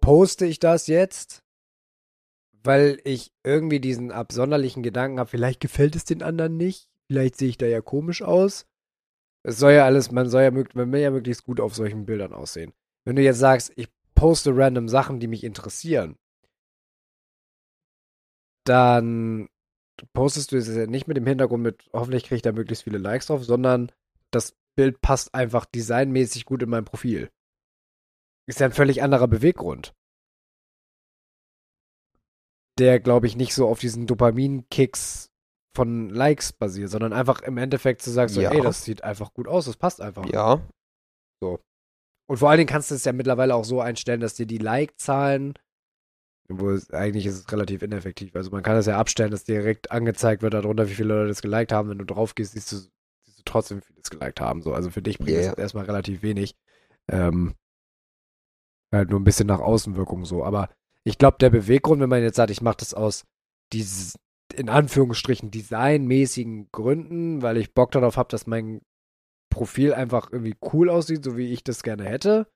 poste ich das jetzt, weil ich irgendwie diesen absonderlichen Gedanken habe, vielleicht gefällt es den anderen nicht, vielleicht sehe ich da ja komisch aus. Es soll ja alles, man soll ja, man will ja möglichst gut auf solchen Bildern aussehen. Wenn du jetzt sagst, ich poste random Sachen, die mich interessieren, dann postest du es ja nicht mit dem Hintergrund mit, hoffentlich kriege ich da möglichst viele Likes drauf, sondern das Bild passt einfach designmäßig gut in mein Profil. Ist ja ein völlig anderer Beweggrund. Der, glaube ich, nicht so auf diesen Dopamin-Kicks von Likes basiert, sondern einfach im Endeffekt zu sagen, so, Ja. ey, das sieht einfach gut aus, das passt einfach. Ja. Und vor allen Dingen kannst du es ja mittlerweile auch so einstellen, dass dir die Like-Zahlen, wo es, eigentlich ist es relativ ineffektiv. Also man kann das ja abstellen, dass direkt angezeigt wird darunter, wie viele Leute das geliked haben. Wenn du drauf gehst, siehst du, siehst du trotzdem, wie viele es geliked haben. So, also für dich bringt Ja, das erstmal relativ wenig. Ähm, halt nur ein bisschen nach Außenwirkung so. Aber ich glaube, der Beweggrund, wenn man jetzt sagt, ich mache das aus dieses, in Anführungsstrichen, designmäßigen Gründen, weil ich Bock darauf habe, dass mein Profil einfach irgendwie cool aussieht, so wie ich das gerne hätte.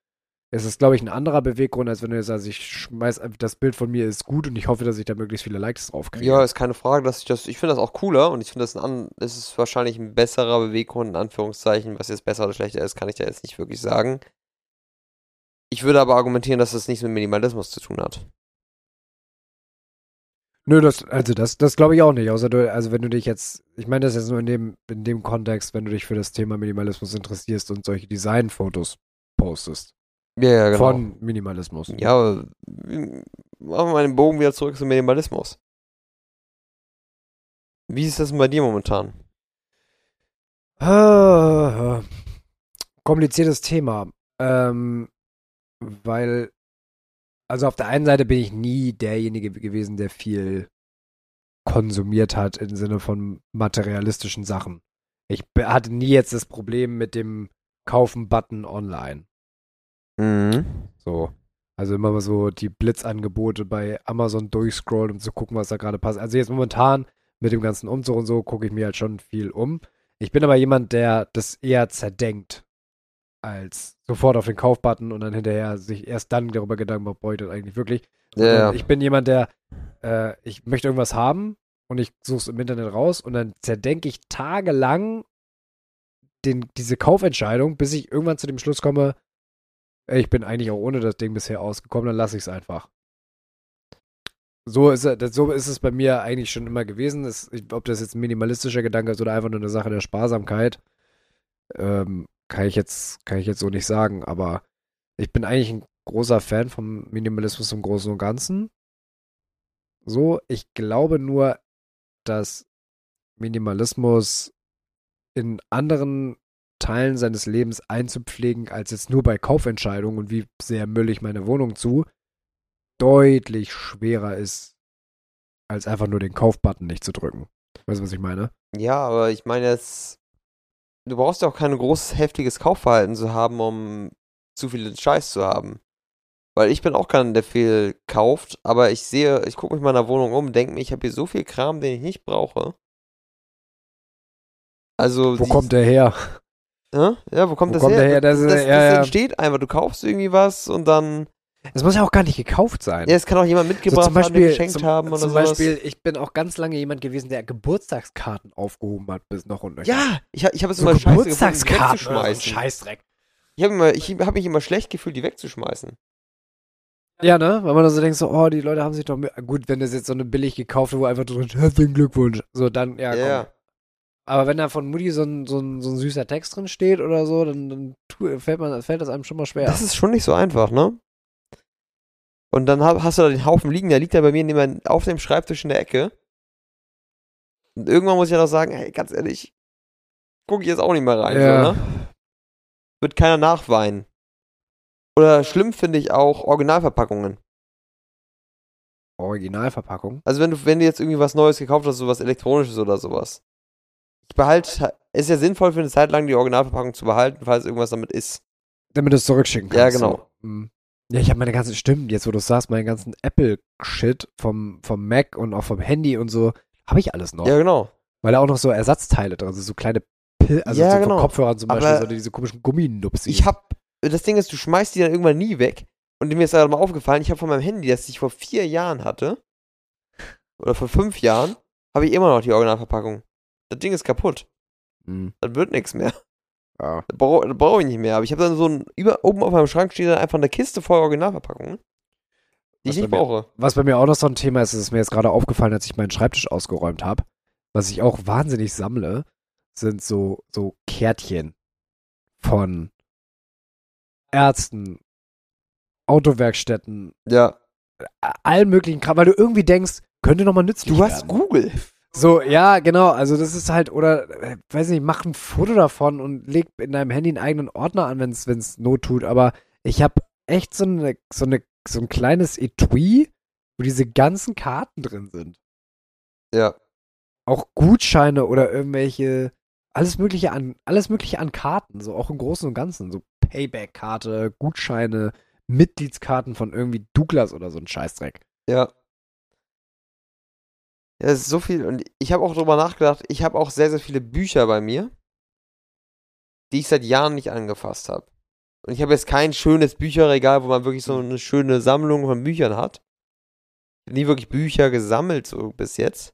Es ist, glaube ich, ein anderer Beweggrund, als wenn du jetzt sagst, ich schmeiß das Bild von mir ist gut und ich hoffe, dass ich da möglichst viele Likes drauf kriege. Ja, ist keine Frage, dass ich das, ich finde das auch cooler und ich finde das ein, das ist wahrscheinlich ein besserer Beweggrund, in Anführungszeichen. Was jetzt besser oder schlechter ist, kann ich da jetzt nicht wirklich sagen. Ich würde aber argumentieren, dass das nichts mit Minimalismus zu tun hat. Nö, das, also das, das glaube ich auch nicht. Außer du, also wenn du dich jetzt, ich meine das jetzt nur in dem, in dem Kontext, wenn du dich für das Thema Minimalismus interessierst und solche Designfotos postest. Ja, ja, genau. Von Minimalismus. Ja, aber mm, machen wir mal den Bogen wieder zurück zum Minimalismus. Wie ist das denn bei dir momentan? Ah, kompliziertes Thema. Ähm, weil, also auf der einen Seite bin ich nie derjenige gewesen, der viel konsumiert hat im Sinne von materialistischen Sachen. Ich hatte nie jetzt das Problem mit dem Kaufen-Button online. Mhm. So. Also immer mal so die Blitzangebote bei Amazon durchscrollen, um zu gucken, was da gerade passt. Also jetzt momentan mit dem ganzen Umzug und so gucke ich mir halt schon viel um. Ich bin aber jemand, der das eher zerdenkt, als sofort auf den Kaufbutton und dann hinterher sich erst dann darüber Gedanken macht, das eigentlich wirklich. Und Ich bin jemand, der, äh, ich möchte irgendwas haben und ich suche es im Internet raus und dann zerdenke ich tagelang den, diese Kaufentscheidung, bis ich irgendwann zu dem Schluss komme, ich bin eigentlich auch ohne das Ding bisher ausgekommen, dann lasse ich es einfach. So ist, es- so ist es bei mir eigentlich schon immer gewesen. Es, ob das jetzt ein minimalistischer Gedanke ist oder einfach nur eine Sache der Sparsamkeit, ähm, kann ich jetzt, kann ich jetzt so nicht sagen. Aber ich bin eigentlich ein großer Fan vom Minimalismus im Großen und Ganzen. So, ich glaube nur, dass Minimalismus in anderen Teilen seines Lebens einzupflegen, als jetzt nur bei Kaufentscheidungen und wie sehr müll ich meine Wohnung zu, deutlich schwerer ist, als einfach nur den Kaufbutton nicht zu drücken. Weißt du, was ich meine? Ja, aber ich meine jetzt, du brauchst ja auch kein großes, heftiges Kaufverhalten zu haben, um zu viel Scheiß zu haben. Weil ich bin auch keiner, der viel kauft, aber ich sehe, ich gucke mich in meiner Wohnung um, denke mir, ich habe hier so viel Kram, den ich nicht brauche. Also, Wo kommt der her? [laughs] Ja, wo kommt Wo das kommt her? der her? Das Das, das, ja, ja. entsteht einfach. Du kaufst irgendwie was und dann. Es muss ja auch gar nicht gekauft sein. Ja, es kann auch jemand So mitgebracht zum haben, Beispiel, der geschenkt zum, haben oder zum sowas. Beispiel, ich bin auch ganz lange jemand gewesen, der Geburtstagskarten aufgehoben hat bis noch und nöcher. Ja, ich, ich habe es so immer scheiße gefunden, die Geburtstagskarten so wegzuschmeißen. Scheißdreck. Ich habe immer, ich hab mich immer schlecht gefühlt, die wegzuschmeißen. Ja, ne? Weil man dann so denkt, so, oh, die Leute haben sich doch. Gut, wenn das jetzt so eine billig gekaufte, wo einfach drin steht, herzlichen Glückwunsch. So, dann, ja, Ja, komm. Aber wenn da von Mutti so ein, so ein, so ein süßer Text drin steht oder so, dann, dann fällt, man, fällt das einem schon mal schwer. Das ist schon nicht so einfach, ne? Und dann hast du da den Haufen liegen, der liegt da bei mir neben, auf dem Schreibtisch in der Ecke. Und irgendwann muss ich ja noch sagen, hey, ganz ehrlich, guck ich jetzt auch nicht mehr rein, Ja. so, ne? Wird keiner nachweinen. Oder schlimm finde ich auch Originalverpackungen. Originalverpackung. Also wenn du, wenn du jetzt irgendwie was Neues gekauft hast, sowas Elektronisches oder sowas. Ich behalte, ist ja sinnvoll für eine Zeit lang die Originalverpackung zu behalten, falls irgendwas damit ist. Damit du es zurückschicken Ja, kannst. genau. So. Mhm. Ja, ich habe meine ganzen, stimmt, jetzt wo du sagst, meinen ganzen Apple-Shit vom, vom Mac und auch vom Handy und so, habe ich alles noch. Ja, genau. Weil da auch noch so Ersatzteile drin sind, so kleine Pil also Ja, so genau. von Kopfhörern zum Beispiel, so diese komischen Gumminupsis. Ich hab, das Ding ist, du schmeißt die dann irgendwann nie weg. Und mir ist gerade mal aufgefallen, ich habe von meinem Handy, das ich vor vier Jahren hatte, oder vor fünf Jahren, habe ich immer noch die Originalverpackung. Das Ding ist kaputt. Mhm. Das wird nichts mehr. Ja. Das brauche das brauch ich nicht mehr. Aber ich habe dann so ein, über, oben auf meinem Schrank steht dann einfach eine Kiste voll Originalverpackungen, die Was ich nicht mir- brauche. Was bei mir auch noch so ein Thema ist, ist mir jetzt gerade aufgefallen, als ich meinen Schreibtisch ausgeräumt habe. Was ich auch wahnsinnig sammle, sind so, so Kärtchen von Ärzten, Autowerkstätten, Ja. allen möglichen Kram, weil du irgendwie denkst, könnte noch mal nützlich Du hast werden. Google. So, ja, genau, also das ist halt, oder, äh, weiß nicht, mach ein Foto davon und leg in deinem Handy einen eigenen Ordner an, wenn es Not tut, aber ich habe echt so, eine, so, eine, so ein kleines Etui, wo diese ganzen Karten drin sind. Ja. Auch Gutscheine oder irgendwelche, alles mögliche an, alles mögliche an Karten, so auch im Großen und Ganzen, so Payback-Karte, Gutscheine, Mitgliedskarten von irgendwie Douglas oder so ein Scheißdreck. Ja. Ja, es ist so viel. Und ich habe auch drüber nachgedacht, ich habe auch sehr, sehr viele Bücher bei mir, die ich seit Jahren nicht angefasst habe. Und ich habe jetzt kein schönes Bücherregal, wo man wirklich so eine schöne Sammlung von Büchern hat. Ich habe nie wirklich Bücher gesammelt, so bis jetzt.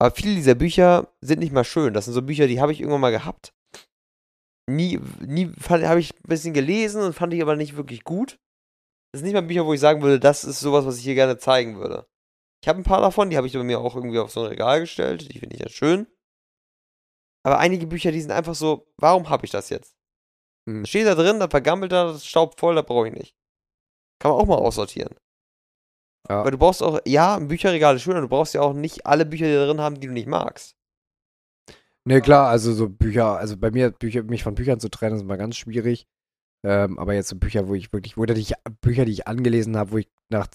Aber viele dieser Bücher sind nicht mal schön. Das sind so Bücher, die habe ich irgendwann mal gehabt. Nie, nie habe ich ein bisschen gelesen und fand ich aber nicht wirklich gut. Das sind nicht mal Bücher, wo ich sagen würde, das ist sowas, was ich hier gerne zeigen würde. Ich habe ein paar davon, die habe ich bei mir auch irgendwie auf so ein Regal gestellt. Die finde ich ja schön. Aber einige Bücher, die sind einfach so, warum habe ich das jetzt? Hm. Steht da drin, da vergammelt da, das staubt voll, da brauche ich nicht. Kann man auch mal aussortieren. Ja. Weil du brauchst auch, ja, ein Bücherregal ist schön, aber du brauchst ja auch nicht alle Bücher, die da drin haben, die du nicht magst. Ne, klar, also so Bücher, also bei mir, Bücher, mich von Büchern zu trennen, ist immer ganz schwierig. Ähm, aber jetzt so Bücher, wo ich wirklich, oder die Bücher, die ich angelesen habe, wo ich nach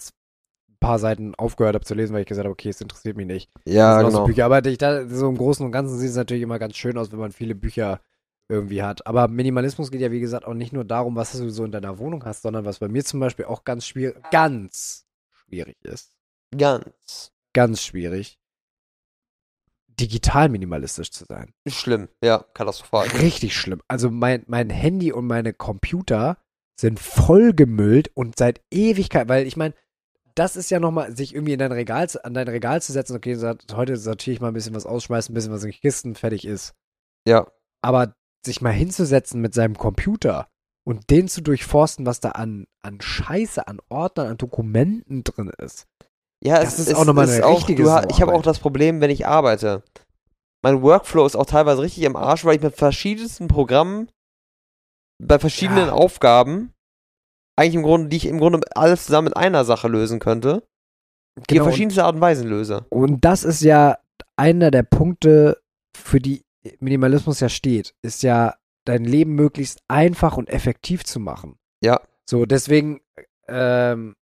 paar Seiten aufgehört habe zu lesen, weil ich gesagt habe, okay, es interessiert mich nicht. Ja, genau. So Bücher. Aber ich, so im Großen und Ganzen sieht es natürlich immer ganz schön aus, wenn man viele Bücher irgendwie hat. Aber Minimalismus geht ja, wie gesagt, auch nicht nur darum, was du so in deiner Wohnung hast, sondern was bei mir zum Beispiel auch ganz schwierig, ganz schwierig ist. Ganz. Ganz schwierig digital minimalistisch zu sein. Schlimm, ja, katastrophal. Richtig schlimm. Also mein, mein Handy und meine Computer sind vollgemüllt und seit Ewigkeit, weil ich meine, das ist ja nochmal, sich irgendwie in dein Regal, an dein Regal zu setzen, okay, heute sortiere ich mal ein bisschen was ausschmeißen, ein bisschen was in Kisten fertig ist. Ja. Aber sich mal hinzusetzen mit seinem Computer und den zu durchforsten, was da an, an Scheiße, an Ordnern, an Dokumenten drin ist. Ja, das es, ist auch nochmal eine richtige auch, Ich habe auch das Problem, wenn ich arbeite. Mein Workflow ist auch teilweise richtig im Arsch, weil ich mit verschiedensten Programmen bei verschiedenen ja. Aufgaben eigentlich im Grunde, die ich im Grunde alles zusammen mit einer Sache lösen könnte, genau, die auf verschiedenste Art und Weisen löse. Und das ist ja einer der Punkte, für die Minimalismus ja steht, ist ja dein Leben möglichst einfach und effektiv zu machen. Ja. So, deswegen ähm,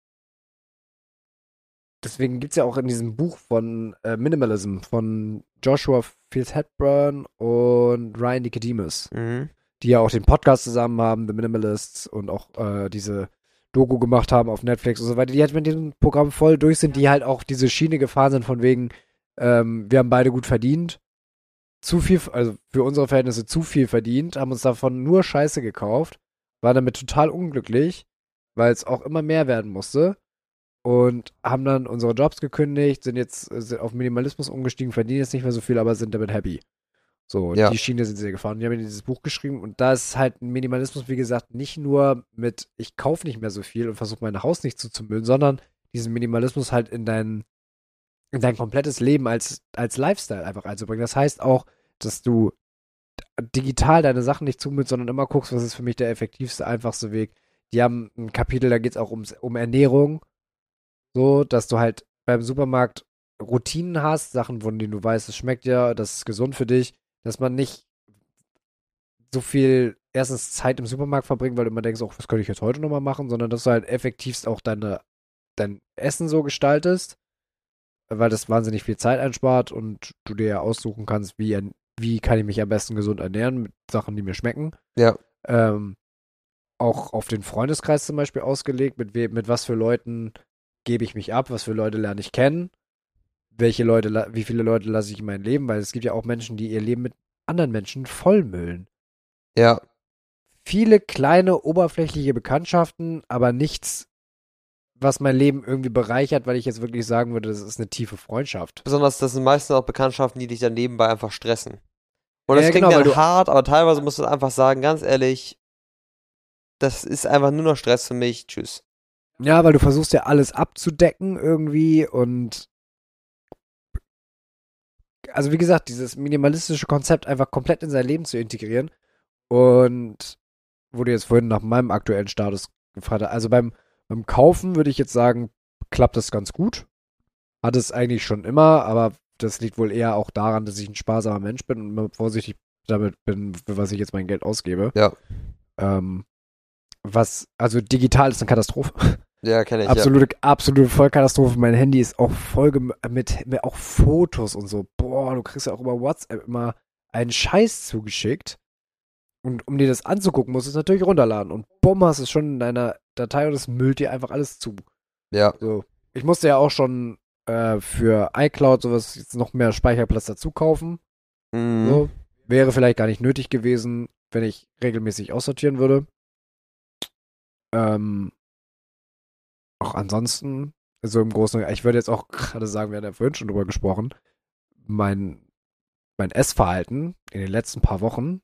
deswegen gibt es ja auch in diesem Buch von äh, Minimalism von Joshua Fields Hepburn und Ryan Nicodemus, mhm. Die ja auch den Podcast zusammen haben, The Minimalists, und auch äh, diese Doku gemacht haben auf Netflix und so weiter, die halt mit diesem Programm voll durch sind, die halt auch diese Schiene gefahren sind von wegen, ähm, wir haben beide gut verdient, zu viel, also für unsere Verhältnisse zu viel verdient, haben uns davon nur Scheiße gekauft, waren damit total unglücklich, weil es auch immer mehr werden musste und haben dann unsere Jobs gekündigt, sind jetzt äh, sind auf Minimalismus umgestiegen, verdienen jetzt nicht mehr so viel, aber sind damit happy. So, ja. die Schiene sind sie gefahren. Die haben dieses Buch geschrieben und da ist halt Minimalismus, wie gesagt, nicht nur mit, ich kaufe nicht mehr so viel und versuche mein Haus nicht zuzumüllen, sondern diesen Minimalismus halt in dein, in dein komplettes Leben als, als Lifestyle einfach einzubringen. Das heißt auch, dass du digital deine Sachen nicht zumüllst, sondern immer guckst, was ist für mich der effektivste, einfachste Weg. Die haben ein Kapitel, da geht es auch ums, um Ernährung so, dass du halt beim Supermarkt Routinen hast, Sachen, von denen du weißt, es schmeckt ja, das ist gesund für dich, dass man nicht so viel erstens Zeit im Supermarkt verbringt, weil du immer denkst, oh, was könnte ich jetzt heute nochmal machen, sondern dass du halt effektivst auch deine, dein Essen so gestaltest, weil das wahnsinnig viel Zeit einspart und du dir ja aussuchen kannst, wie, wie kann ich mich am besten gesund ernähren mit Sachen, die mir schmecken. Ja. Ähm, auch auf den Freundeskreis zum Beispiel ausgelegt, mit, we mit was für Leuten gebe ich mich ab, was für Leute lerne ich kennen, welche Leute, wie viele Leute lasse ich in mein Leben, weil es gibt ja auch Menschen, die ihr Leben mit anderen Menschen vollmüllen. Ja. Viele kleine, oberflächliche Bekanntschaften, aber nichts, was mein Leben irgendwie bereichert, weil ich jetzt wirklich sagen würde, das ist eine tiefe Freundschaft. Besonders, das sind meistens auch Bekanntschaften, die dich dann nebenbei einfach stressen. Und das ja, klingt genau, dann hart, aber teilweise musst du einfach sagen, ganz ehrlich, das ist einfach nur noch Stress für mich. Tschüss. Ja, weil du versuchst ja alles abzudecken irgendwie und also wie gesagt, dieses minimalistische Konzept einfach komplett in sein Leben zu integrieren und wurde jetzt vorhin nach meinem aktuellen Status gefragt. Also beim, beim Kaufen würde ich jetzt sagen, klappt das ganz gut. Hat es eigentlich schon immer, aber das liegt wohl eher auch daran, dass ich ein sparsamer Mensch bin und immer vorsichtig damit bin, für was ich jetzt mein Geld ausgebe. Ja. Ähm, was, also digital ist eine Katastrophe. Ja, kenne ich. Absolute, ja. absolute Vollkatastrophe. Mein Handy ist auch voll mit, mit auch Fotos und so. Boah, du kriegst ja auch über WhatsApp immer einen Scheiß zugeschickt. Und um dir das anzugucken, musst du es natürlich runterladen. Und bumm, hast es schon in deiner Datei und es müllt dir einfach alles zu. Ja. So. Ich musste ja auch schon äh, für iCloud sowas jetzt noch mehr Speicherplatz dazu kaufen. Mhm. So. Wäre vielleicht gar nicht nötig gewesen, wenn ich regelmäßig aussortieren würde. Ähm, auch ansonsten, so im Großen, ich würde jetzt auch [laughs] gerade sagen, wir haben ja vorhin schon drüber gesprochen, mein, mein Essverhalten in den letzten paar Wochen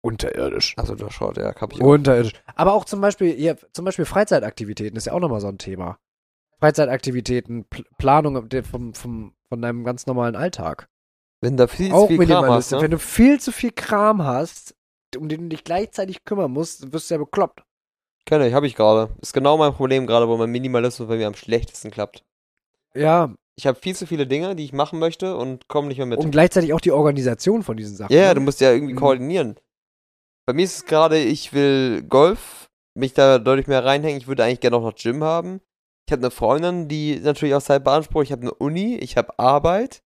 unterirdisch. Also das schaut, ja, hab ich auch. Unterirdisch. Aber auch zum Beispiel, ja, zum Beispiel Freizeitaktivitäten ist ja auch nochmal so ein Thema. Freizeitaktivitäten, Pl Planung vom, vom, von deinem ganz normalen Alltag. Wenn da viel, auch viel Kram hast, ne? Wenn du viel zu viel Kram hast, um den du dich gleichzeitig kümmern musst, wirst du ja bekloppt. Kenne ich, habe ich gerade. Ist genau mein Problem gerade, wo mein Minimalismus bei mir am schlechtesten klappt. Ja, Ich habe viel zu viele Dinge, die ich machen möchte und komme nicht mehr mit. und gleichzeitig auch die Organisation von diesen Sachen. Ja, ne? du musst ja irgendwie Mhm. koordinieren. Bei mir ist es gerade, ich will Golf, mich da deutlich mehr reinhängen. Ich würde eigentlich gerne auch noch Gym haben. Ich habe eine Freundin, die natürlich auch Zeit beansprucht. Ich habe eine Uni, ich habe Arbeit.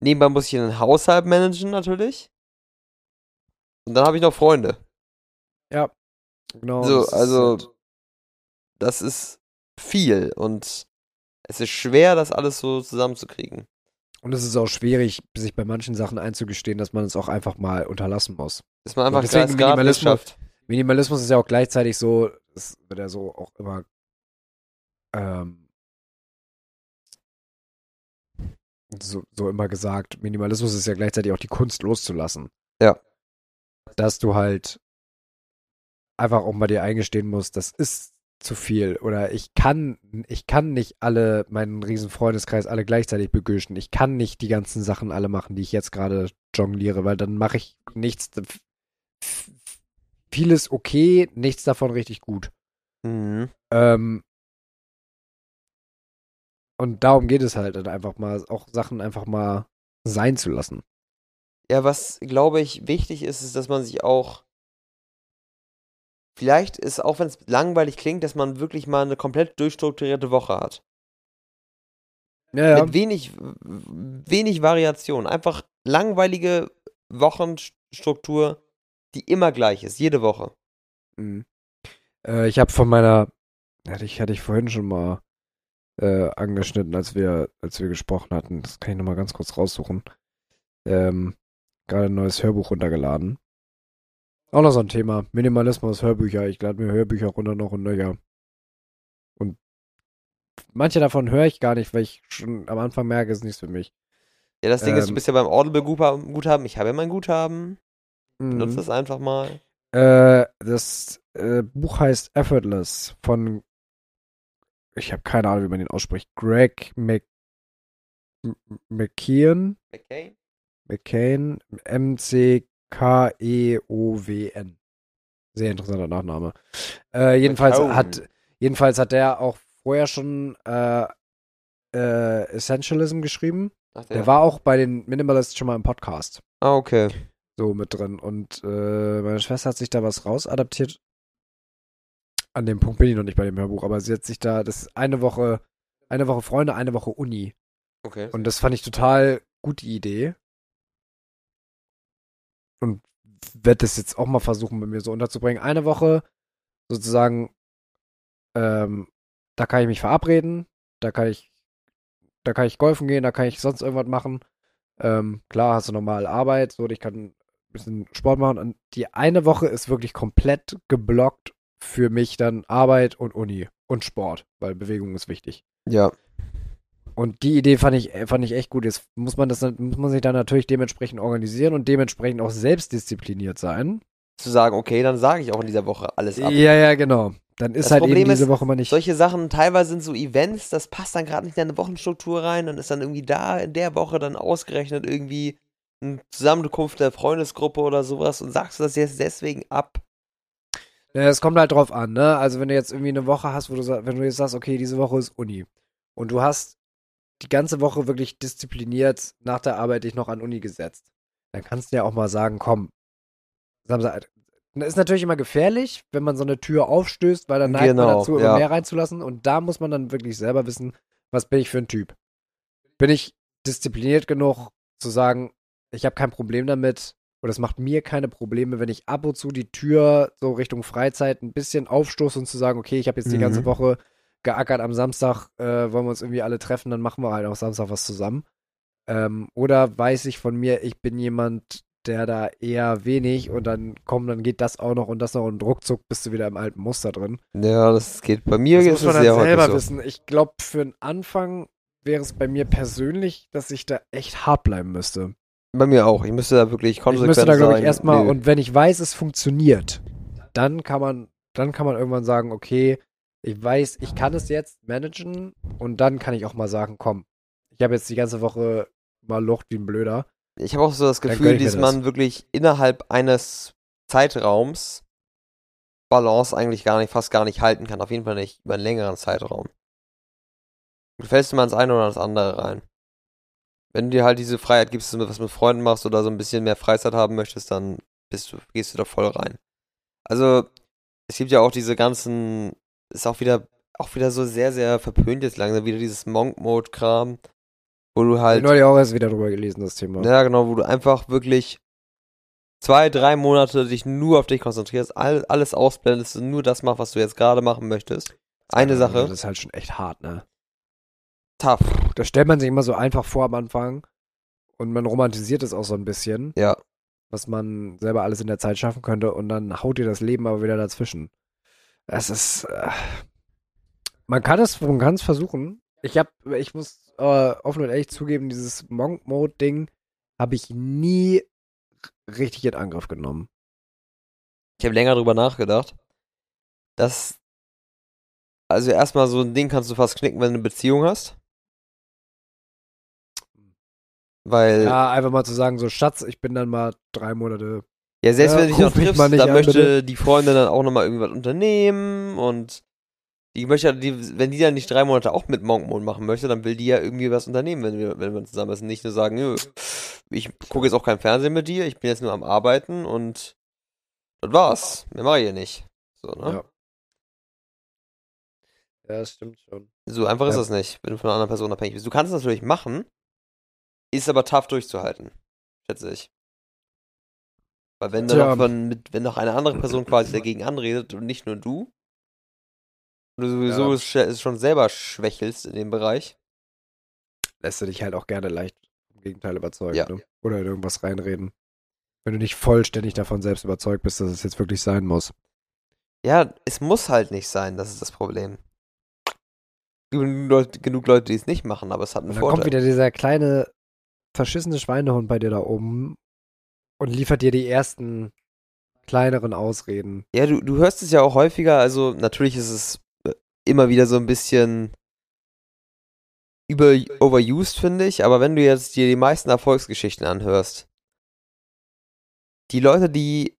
Nebenbei muss ich einen Haushalt managen natürlich. Und dann habe ich noch Freunde. Genau, So, das ist also- halt- Das ist viel und es ist schwer, das alles so zusammenzukriegen. Und es ist auch schwierig, sich bei manchen Sachen einzugestehen, dass man es auch einfach mal unterlassen muss. Dass man einfach deswegen gerade nicht Minimalismus- schafft. Minimalismus ist ja auch gleichzeitig so, das wird ja so auch immer ähm, so, so immer gesagt, Minimalismus ist ja gleichzeitig auch die Kunst loszulassen. Ja. Dass du halt einfach auch mal dir eingestehen musst, das ist zu viel oder ich kann ich kann nicht alle meinen riesen Freundeskreis alle gleichzeitig begüschen. Ich kann nicht die ganzen Sachen alle machen, die ich jetzt gerade jongliere, weil dann mache ich nichts vieles okay, nichts davon richtig gut. Mhm. Ähm, und darum geht es halt dann einfach mal, auch Sachen einfach mal sein zu lassen. Ja, was glaube ich wichtig ist, ist, dass man sich auch vielleicht ist, auch wenn es langweilig klingt, dass man wirklich mal eine komplett durchstrukturierte Woche hat. Ja, Mit wenig, wenig Variation. Einfach langweilige Wochenstruktur, die immer gleich ist, jede Woche. Mhm. Äh, ich habe von meiner, hatte ich, hatte ich vorhin schon mal äh, angeschnitten, als wir, als wir gesprochen hatten. Das kann ich nochmal ganz kurz raussuchen. Ähm, gerade ein neues Hörbuch runtergeladen. Auch noch so ein Thema. Minimalismus, Hörbücher. Ich lade mir Hörbücher runter noch und nöcher. Und manche davon höre ich gar nicht, weil ich schon am Anfang merke, es ist nichts für mich. Ja, das Ding ist, du Ähm. bist ja beim Audible-Guthaben. Guthaben. Ich habe ja mein Guthaben. Benutze Mhm. das einfach mal. Äh, das äh, Buch heißt Effortless von, ich habe keine Ahnung, wie man den ausspricht, Greg Mc, McKeon, Okay. McCain, M-C-K-E-O-W-N. Sehr interessanter Nachname. Äh, jedenfalls hat, jedenfalls hat der auch vorher schon äh, äh, Essentialism geschrieben. Ach, Der war auch bei den Minimalists schon mal im Podcast Ah, okay. so mit drin. Und äh, meine Schwester hat sich da was rausadaptiert. An dem Punkt bin ich noch nicht bei dem Hörbuch, aber sie hat sich da, das ist eine Woche, eine Woche Freunde, eine Woche Uni. Okay. Und das fand ich total gute Idee. Und werde das jetzt auch mal versuchen, bei mir so unterzubringen. Eine Woche sozusagen, ähm, da kann ich mich verabreden, da kann ich, da kann ich golfen gehen, da kann ich sonst irgendwas machen. Ähm, klar, hast du normale Arbeit, so, ich kann ein bisschen Sport machen. Und die eine Woche ist wirklich komplett geblockt für mich dann Arbeit und Uni und Sport, weil Bewegung ist wichtig. Ja. Und die Idee fand ich, fand ich echt gut. Jetzt muss man das, muss man sich dann natürlich dementsprechend organisieren und dementsprechend auch selbstdiszipliniert sein. Zu sagen, okay, dann sage ich auch in dieser Woche alles ab. Ja, ja, genau. Dann ist Das halt Problem eben diese ist, Woche mal nicht. Solche Sachen, teilweise sind so Events, das passt dann gerade nicht in eine Wochenstruktur rein, dann ist dann irgendwie da in der Woche dann ausgerechnet irgendwie eine Zusammenkunft der Freundesgruppe oder sowas und sagst du das jetzt deswegen ab? Ja, es kommt halt drauf an, ne? Also wenn du jetzt irgendwie eine Woche hast, wo du wenn du jetzt sagst, okay, diese Woche ist Uni und du hast die ganze Woche wirklich diszipliniert nach der Arbeit dich noch an Uni gesetzt, dann kannst du ja auch mal sagen, komm, Samstag. Das ist natürlich immer gefährlich, wenn man so eine Tür aufstößt, weil dann neigt man Genau, dazu, immer ja. mehr reinzulassen und da muss man dann wirklich selber wissen, was bin ich für ein Typ. Bin ich diszipliniert genug zu sagen, ich habe kein Problem damit oder es macht mir keine Probleme, wenn ich ab und zu die Tür so Richtung Freizeit ein bisschen aufstoße und zu sagen, okay, ich habe jetzt die ganze Mhm. Woche geackert, am Samstag äh, wollen wir uns irgendwie alle treffen, dann machen wir halt auch Samstag was zusammen. Ähm, oder weiß ich von mir, ich bin jemand, der da eher wenig und dann komm, dann geht das auch noch und das noch und ruckzuck bist du wieder im alten Muster drin. Ja, das geht. Bei mir Das ist muss man dann selber so. wissen. Ich glaube, für den Anfang wäre es bei mir persönlich, dass ich da echt hart bleiben müsste. Bei mir auch. Ich müsste da wirklich Ich konsequent müsste da, glaube ich, sein. erstmal, Nö. und wenn ich weiß, es funktioniert, dann kann man, dann kann man irgendwann sagen, okay, ich weiß, ich kann es jetzt managen und dann kann ich auch mal sagen, komm, ich habe jetzt die ganze Woche mal Lucht wie ein Blöder. Ich habe auch so das Gefühl, dass das. man wirklich innerhalb eines Zeitraums Balance eigentlich gar nicht, fast gar nicht halten kann. Auf jeden Fall nicht über einen längeren Zeitraum. Du fällst immer ins eine oder ins andere rein. Wenn du dir halt diese Freiheit gibst, dass du was mit Freunden machst oder so ein bisschen mehr Freizeit haben möchtest, dann bist du, gehst du da voll rein. Also, es gibt ja auch diese ganzen, ist auch wieder, auch wieder so sehr, sehr verpönt jetzt langsam, wieder dieses Monk-Mode-Kram, wo du Ich halt habe neulich auch erst wieder drüber gelesen, das Thema. ja, genau, wo du einfach wirklich zwei, drei Monate dich nur auf dich konzentrierst, all, alles ausblendest und nur das machst, was du jetzt gerade machen möchtest. Eine Ja, Sache, Das ist halt schon echt hart, ne? tough. Da stellt man sich immer so einfach vor am Anfang und man romantisiert es auch so ein bisschen, Ja, was man selber alles in der Zeit schaffen könnte und dann haut dir das Leben aber wieder dazwischen. Es ist, äh, man kann es, man kann es versuchen. Ich hab, ich muss äh, offen und ehrlich zugeben, dieses Monk-Mode-Ding habe ich nie richtig in Angriff genommen. ich habe länger drüber nachgedacht. Das, also erstmal so ein Ding kannst du fast knicken, wenn du eine Beziehung hast. Weil, Ja, einfach mal zu sagen, so Schatz, ich bin dann mal drei Monate. Selbst ja, wenn du dich noch triffst, dann an, möchte bitte. die Freundin dann auch nochmal irgendwas unternehmen und die möchte, ja- die, wenn die dann nicht drei Monate auch mit Monk Mode machen möchte, dann will die ja irgendwie was unternehmen, wenn wir, wenn wir zusammen sind. Nicht nur sagen, nö, ich gucke jetzt auch kein Fernsehen mit dir, ich bin jetzt nur am Arbeiten und das war's. Mehr mache ich hier nicht. So, ne? Ja. Ja, das stimmt schon. So einfach ist Ja. das nicht, wenn du von einer anderen Person abhängig bist. Du kannst es natürlich machen, ist aber tough durchzuhalten, schätze ich. Weil wenn dann Tja. noch von, mit, wenn noch eine andere Person quasi dagegen anredet und nicht nur du, und du sowieso Ja. es schon selber schwächelst in dem Bereich, lässt du dich halt auch gerne leicht vom Gegenteil überzeugen, Ja. ne? Oder in irgendwas reinreden. Wenn du nicht vollständig davon selbst überzeugt bist, dass es jetzt wirklich sein muss. ja, es muss halt nicht sein, das ist das Problem. Genug Leute, genug Leute, die es nicht machen, aber es hat einen Und dann kommt Vorteil. wieder dieser kleine, verschissene Schweinehund bei dir da oben und liefert dir die ersten kleineren Ausreden. Ja, du, du hörst es ja auch häufiger, also natürlich ist es äh, immer wieder so ein bisschen über overused, finde ich, aber wenn du jetzt dir die meisten Erfolgsgeschichten anhörst, die Leute, die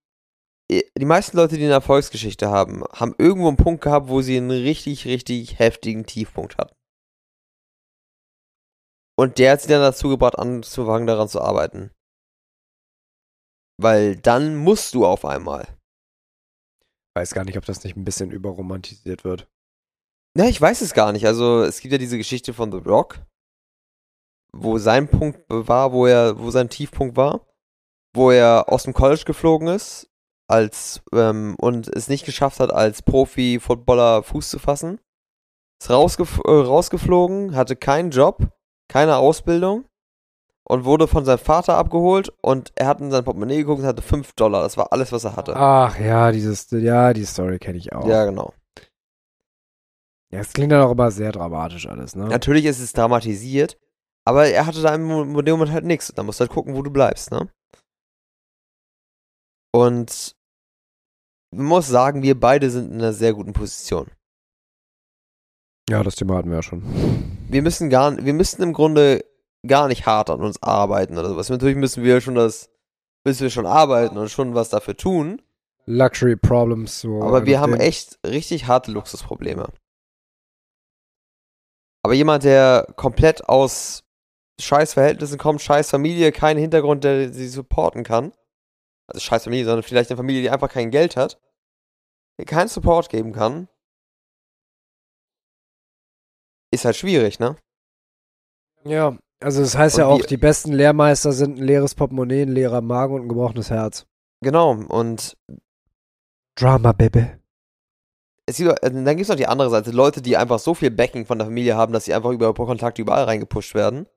äh, die meisten Leute, die eine Erfolgsgeschichte haben, haben irgendwo einen Punkt gehabt, wo sie einen richtig, richtig heftigen Tiefpunkt hatten. Und der hat sie dann dazu gebracht, anzufangen, daran zu arbeiten. Weil dann musst du auf einmal. Weiß gar nicht, ob das nicht ein bisschen überromantisiert wird. Ne, ich weiß es gar nicht. Also, es gibt ja diese Geschichte von The Rock, wo sein Punkt war, wo er, wo sein Tiefpunkt war, wo er aus dem College geflogen ist, als, ähm, und es nicht geschafft hat, als Profi-Footballer Fuß zu fassen. Ist rausgef äh, rausgeflogen, hatte keinen Job, keine Ausbildung und wurde von seinem Vater abgeholt und er hat in sein Portemonnaie geguckt und hatte 5 Dollar. Das war alles, was er hatte. Ach ja, dieses, ja, die Story kenne ich auch. Ja, genau. Ja, es klingt dann auch immer sehr dramatisch alles, ne? Natürlich ist es dramatisiert, aber er hatte da im Moment halt nichts. Da musst du halt gucken, wo du bleibst, ne? Und man muss sagen, wir beide sind in einer sehr guten Position. Ja, das Thema hatten wir ja schon. Wir müssen gar, wir müssen im Grunde gar nicht hart an uns arbeiten oder sowas. Natürlich müssen wir schon das, müssen wir schon arbeiten und schon was dafür tun. Luxury Problems. So Aber wir haben echt richtig harte Luxusprobleme. Aber jemand, der komplett aus scheiß Verhältnissen kommt, scheiß Familie, keinen Hintergrund, der sie supporten kann, also scheiß Familie, sondern vielleicht eine Familie, die einfach kein Geld hat, die keinen Support geben kann, ist halt schwierig, ne? Ja, also das heißt Und ja auch, wir- die besten Lehrmeister sind ein leeres Portemonnaie, ein leerer Magen und ein gebrochenes Herz. Genau, und Drama, Baby. es gibt, äh, dann gibt es noch die andere Seite, Leute, die einfach so viel Backing von der Familie haben, dass sie einfach über Kontakte überall reingepusht werden.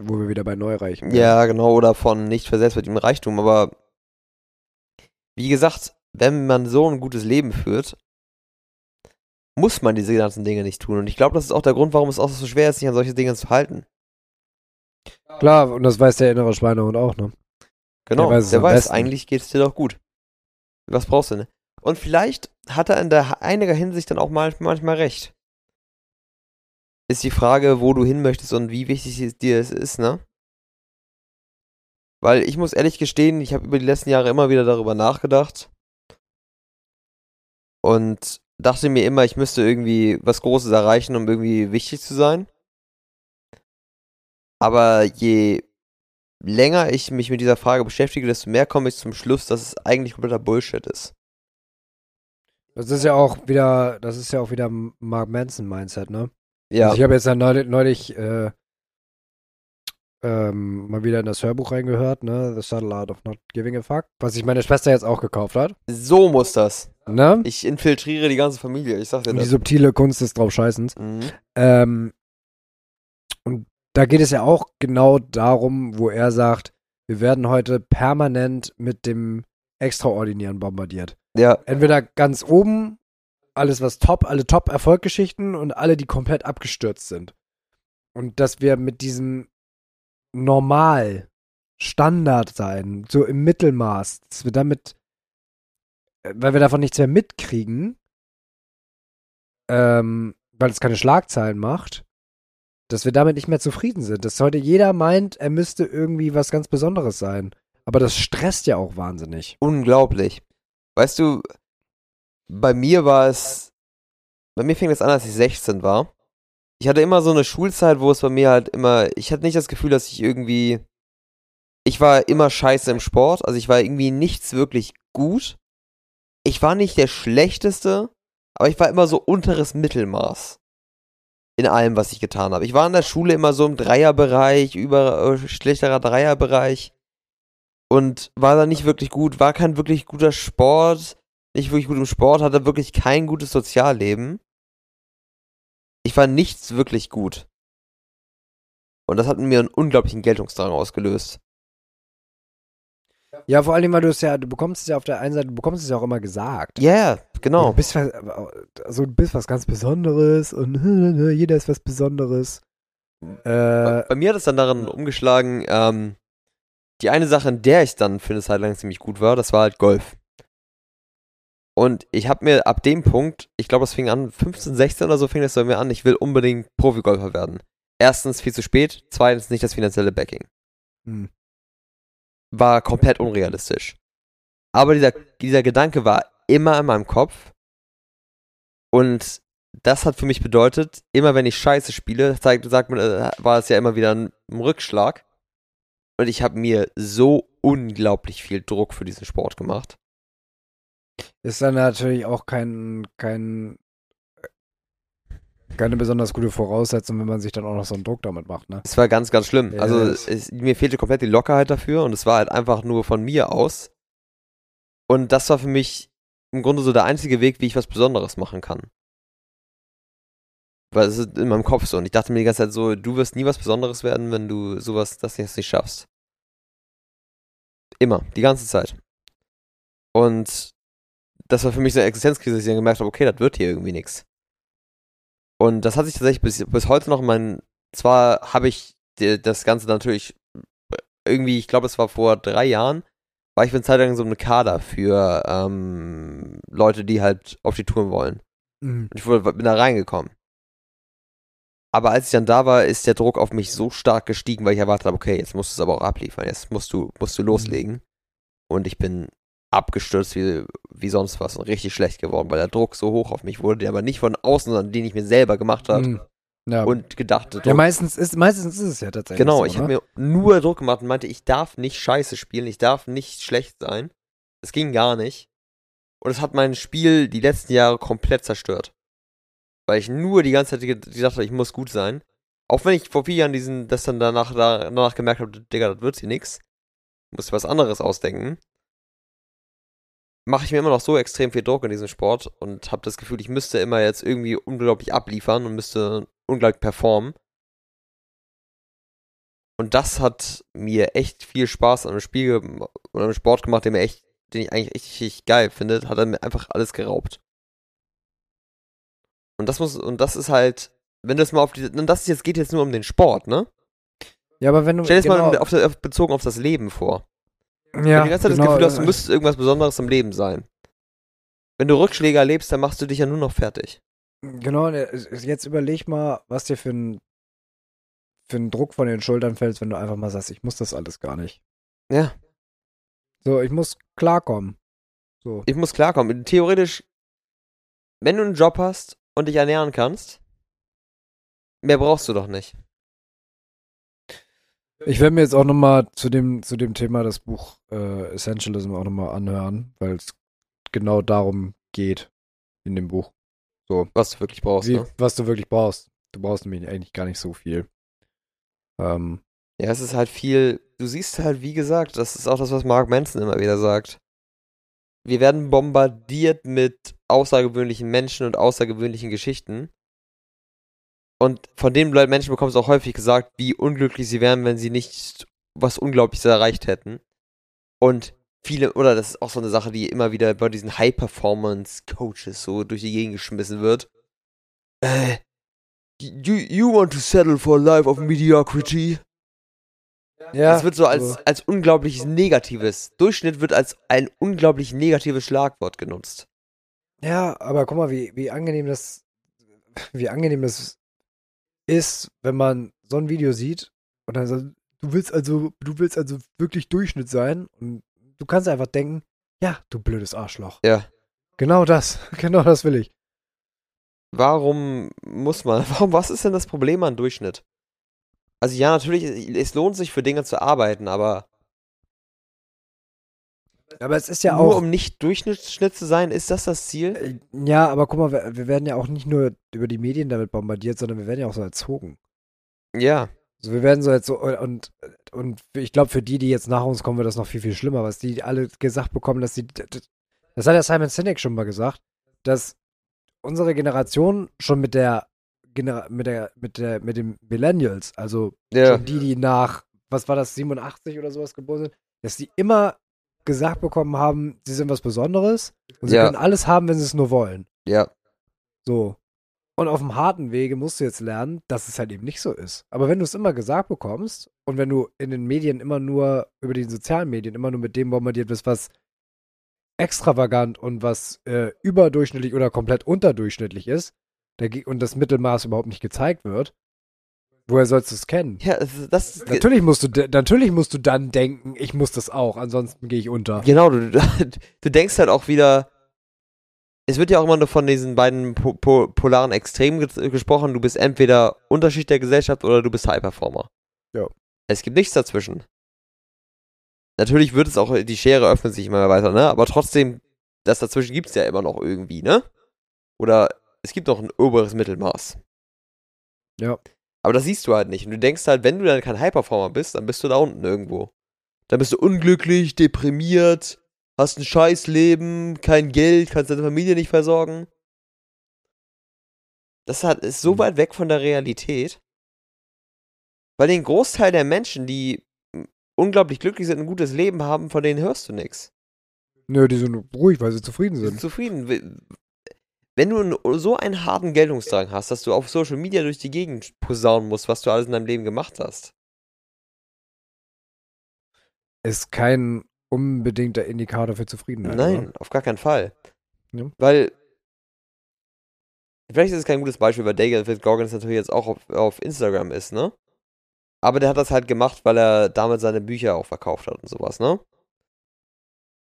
Wo wir wieder bei Neureichen wären. Ja, genau, oder von nicht versetzt mit dem Reichtum, aber wie gesagt, wenn man so ein gutes Leben führt, muss man diese ganzen Dinge nicht tun. Und ich glaube, das ist auch der Grund, warum es auch so schwer ist, sich an solche Dinge zu halten. Klar, und das weiß der innere Schweinehund auch, ne? Genau, der weiß, der weiß eigentlich geht es dir doch gut. Was brauchst du, ne? Und vielleicht hat er in der einiger Hinsicht dann auch manchmal recht. Ist die Frage, wo du hin möchtest und wie wichtig dir es ist, ne? Weil ich muss ehrlich gestehen, ich habe über die letzten Jahre immer wieder darüber nachgedacht. Und dachte mir immer, ich müsste irgendwie was Großes erreichen, um irgendwie wichtig zu sein. Aber je länger ich mich mit dieser Frage beschäftige, desto mehr komme ich zum Schluss, dass es eigentlich kompletter Bullshit ist. Das ist ja auch wieder, das ist ja auch wieder Mark Manson Mindset, ne? Ja. Also ich habe jetzt ja neulich, neulich äh, ähm, mal wieder in das Hörbuch reingehört, ne? The Subtle Art of Not Giving a Fuck, was sich meine Schwester jetzt auch gekauft hat. So muss das. Ne? Ich infiltriere die ganze Familie, ich sag dir und das. Die subtile Kunst des Draufscheißens. Mhm. Ähm, und da geht es ja auch genau darum, wo er sagt, wir werden heute permanent mit dem Extraordinären bombardiert. Ja. Entweder ganz oben, alles was top, alle Top-Erfolggeschichten und alle, die komplett abgestürzt sind. Und dass wir mit diesem normal, Standard sein, so im Mittelmaß, dass wir damit, äh, weil wir davon nichts mehr mitkriegen, ähm, weil es keine Schlagzeilen macht, dass wir damit nicht mehr zufrieden sind. Dass heute jeder meint, er müsste irgendwie was ganz Besonderes sein. Aber das stresst ja auch wahnsinnig. Unglaublich. Weißt du, bei mir war es, bei mir fing es an, als ich 16 war. Ich hatte immer so eine Schulzeit, wo es bei mir halt immer, ich hatte nicht das Gefühl, dass ich irgendwie, ich war immer scheiße im Sport, also ich war irgendwie nichts wirklich gut. Ich war nicht der Schlechteste, aber ich war immer so unteres Mittelmaß in allem, was ich getan habe. Ich war in der Schule immer so im Dreierbereich, über äh, schlechterer Dreierbereich und war da nicht wirklich gut, war kein wirklich guter Sport, nicht wirklich gut im Sport, hatte wirklich kein gutes Sozialleben. Ich war nichts wirklich gut. Und das hat mir einen unglaublichen Geltungsdrang ausgelöst. Ja, vor allem, weil du es ja, du bekommst es ja auf der einen Seite, du bekommst es ja auch immer gesagt. Ja, yeah, genau. Du bist, also, du bist was ganz Besonderes und [laughs] jeder ist was Besonderes. Äh, bei, mir hat es dann darin umgeschlagen, ähm, die eine Sache, in der ich dann für eine Zeit lang ziemlich gut war, das war halt Golf. Und ich habe mir ab dem Punkt, ich glaube, das fing an, 15, 16 oder so fing das bei mir an, ich will unbedingt Profigolfer werden. Erstens viel zu spät, zweitens nicht das finanzielle Backing. Hm. War komplett unrealistisch. Aber dieser, dieser Gedanke war immer in meinem Kopf. Und das hat für mich bedeutet, immer wenn ich Scheiße spiele, sagt, sagt man, äh, war es ja immer wieder ein, Rückschlag. Und ich habe mir so unglaublich viel Druck für diesen Sport gemacht. Ist dann natürlich auch kein, kein, keine besonders gute Voraussetzung, wenn man sich dann auch noch so einen Druck damit macht, ne? Es war ganz, ganz schlimm. Ja, also es, mir fehlte komplett die Lockerheit dafür und es war halt einfach nur von mir aus. Und das war für mich im Grunde so der einzige Weg, wie ich was Besonderes machen kann. Weil es ist in meinem Kopf so. Und ich dachte mir die ganze Zeit so, du wirst nie was Besonderes werden, wenn du sowas, das jetzt nicht schaffst. Immer, die ganze Zeit. Und das war für mich so eine Existenzkrise, dass ich dann gemerkt habe, okay, das wird hier irgendwie nichts. Und das hat sich tatsächlich bis, bis heute noch mein, zwar habe ich das Ganze natürlich irgendwie, ich glaube, es war vor drei Jahren, war ich für eine Zeit lang so eine Kader für ähm, Leute, die halt auf die Touren wollen. Mhm. Und ich wurde, bin da reingekommen. Aber als ich dann da war, ist der Druck auf mich so stark gestiegen, weil ich erwartet habe, okay, jetzt musst du es aber auch abliefern, jetzt musst du, musst du mhm. loslegen. Und ich bin abgestürzt wie, wie sonst was und richtig schlecht geworden, weil der Druck so hoch auf mich wurde, der aber nicht von außen, sondern den ich mir selber gemacht habe. Mhm. Ja. Und gedacht. Druck. Ja, meistens ist, meistens ist es ja tatsächlich. Genau, so, ich habe ne? mir nur Druck gemacht und meinte, ich darf nicht scheiße spielen, ich darf nicht schlecht sein. Es ging gar nicht. Und es hat mein Spiel die letzten Jahre komplett zerstört. Weil ich nur die ganze Zeit gedacht habe, ich muss gut sein. Auch wenn ich vor vier Jahren diesen, das dann danach, danach gemerkt habe, Digga, das wird hier nix. Muss was anderes ausdenken mache ich mir immer noch so extrem viel Druck in diesem Sport und habe das Gefühl, ich müsste immer jetzt irgendwie unglaublich abliefern und müsste unglaublich performen. Und das hat mir echt viel Spaß an dem Spiel oder am Sport gemacht, den, mir echt, den ich eigentlich richtig, richtig geil finde. Hat er mir einfach alles geraubt. Und das muss, und das ist halt, wenn du das mal auf die, und das jetzt, geht jetzt nur um den Sport, ne? Ja, aber wenn du. Stell dir das genau, mal auf, auf, bezogen auf das Leben vor. Ja, wenn du die ganze Zeit das genau, Gefühl hast, du äh, müsstest irgendwas Besonderes im Leben sein. Wenn du Rückschläge erlebst, dann machst du dich ja nur noch fertig. Genau, äh, jetzt überleg mal, was dir für ein für einen Druck von den Schultern fällt, wenn du einfach mal sagst, ich muss das alles gar nicht. Ja. So, ich muss klarkommen. So. Ich muss klarkommen. Theoretisch, wenn du einen Job hast und dich ernähren kannst, mehr brauchst du doch nicht. Ich werde mir jetzt auch nochmal zu dem, zu dem Thema das Buch äh, Essentialism auch nochmal anhören, weil es genau darum geht in dem Buch. Was du wirklich brauchst, Wie, ne? Was du wirklich brauchst. Du brauchst nämlich eigentlich gar nicht so viel. Ähm, Ja, es ist halt viel, du siehst halt, wie gesagt, das ist auch das, was Mark Manson immer wieder sagt. Wir werden bombardiert mit außergewöhnlichen Menschen und außergewöhnlichen Geschichten. Und von den Leuten- Menschen bekommst du auch häufig gesagt, wie unglücklich sie wären, wenn sie nicht was Unglaubliches erreicht hätten. Und viele, oder das ist auch so eine Sache, die immer wieder bei diesen High-Performance-Coaches so durch die Gegend geschmissen wird. Äh, you, you want to settle for a life of mediocrity? ja, Es wird so als, als unglaubliches Negatives. Durchschnitt wird als ein unglaublich negatives Schlagwort genutzt. Ja, aber guck mal, wie, wie angenehm das, wie angenehm das ist, wenn man so ein Video sieht und dann sagt, du willst also, du willst also wirklich Durchschnitt sein und du kannst einfach denken, ja, du blödes Arschloch. Ja. Genau das, [laughs] genau das will ich. Warum muss man, [laughs] warum, was ist denn das Problem an Durchschnitt? Also ja, natürlich, es lohnt sich für Dinge zu arbeiten, aber Aber es ist ja nur auch, um nicht Durchschnitt zu sein, ist das das Ziel? äh, ja, aber guck mal, wir, wir werden ja auch nicht nur über die Medien damit bombardiert, sondern wir werden ja auch so erzogen. Ja. Also wir werden so jetzt so, und, und ich glaube, für die, die jetzt nach uns kommen, wird das noch viel, viel schlimmer, was die alle gesagt bekommen, dass sie, das hat ja Simon Sinek schon mal gesagt, dass unsere Generation schon mit der, Genera mit der, mit der, mit den Millennials, also Ja. schon die, die nach, was war das, 87 oder sowas geboren sind, dass die immer gesagt bekommen haben, sie sind was Besonderes und sie Ja. können alles haben, wenn sie es nur wollen. Ja. So. Und auf dem harten Wege musst du jetzt lernen, dass es halt eben nicht so ist. Aber wenn du es immer gesagt bekommst und wenn du in den Medien immer nur, über die sozialen Medien, immer nur mit dem bombardiert wirst, was extravagant und was äh, überdurchschnittlich oder komplett unterdurchschnittlich ist, und das Mittelmaß überhaupt nicht gezeigt wird, woher sollst du es kennen? Ja, das, Natürlich musst du, natürlich musst du dann denken, ich muss das auch, ansonsten gehe ich unter. Genau, du, [laughs] du denkst halt auch wieder, es wird ja auch immer nur von diesen beiden po po polaren Extremen ge gesprochen, du bist entweder Unterschied der Gesellschaft oder du bist High Performer. Ja. Es gibt nichts dazwischen. Natürlich wird es auch, die Schere öffnet sich immer weiter, ne? Aber trotzdem, das dazwischen gibt es ja immer noch irgendwie, ne? Oder es gibt noch ein oberes Mittelmaß. Ja. Aber das siehst du halt nicht. Und du denkst halt, wenn du dann kein High Performer bist, dann bist du da unten irgendwo. Dann bist du unglücklich, deprimiert, hast ein scheiß Leben, kein Geld, kannst deine Familie nicht versorgen. Das ist so Mhm. weit weg von der Realität. Weil den Großteil der Menschen, die unglaublich glücklich sind, ein gutes Leben haben, von denen hörst du nichts. Nö, die sind ruhig, weil sie zufrieden sind. zufrieden. We- Wenn du so einen harten Geltungsdrang hast, dass du auf Social Media durch die Gegend posaunen musst, was du alles in deinem Leben gemacht hast. Ist kein unbedingter Indikator für Zufriedenheit. Nein, oder? auf gar keinen Fall. Ja. Weil, vielleicht ist es kein gutes Beispiel, weil David Goggins natürlich jetzt auch auf, auf Instagram ist, ne? Aber der hat das halt gemacht, weil er damit seine Bücher auch verkauft hat und sowas, ne?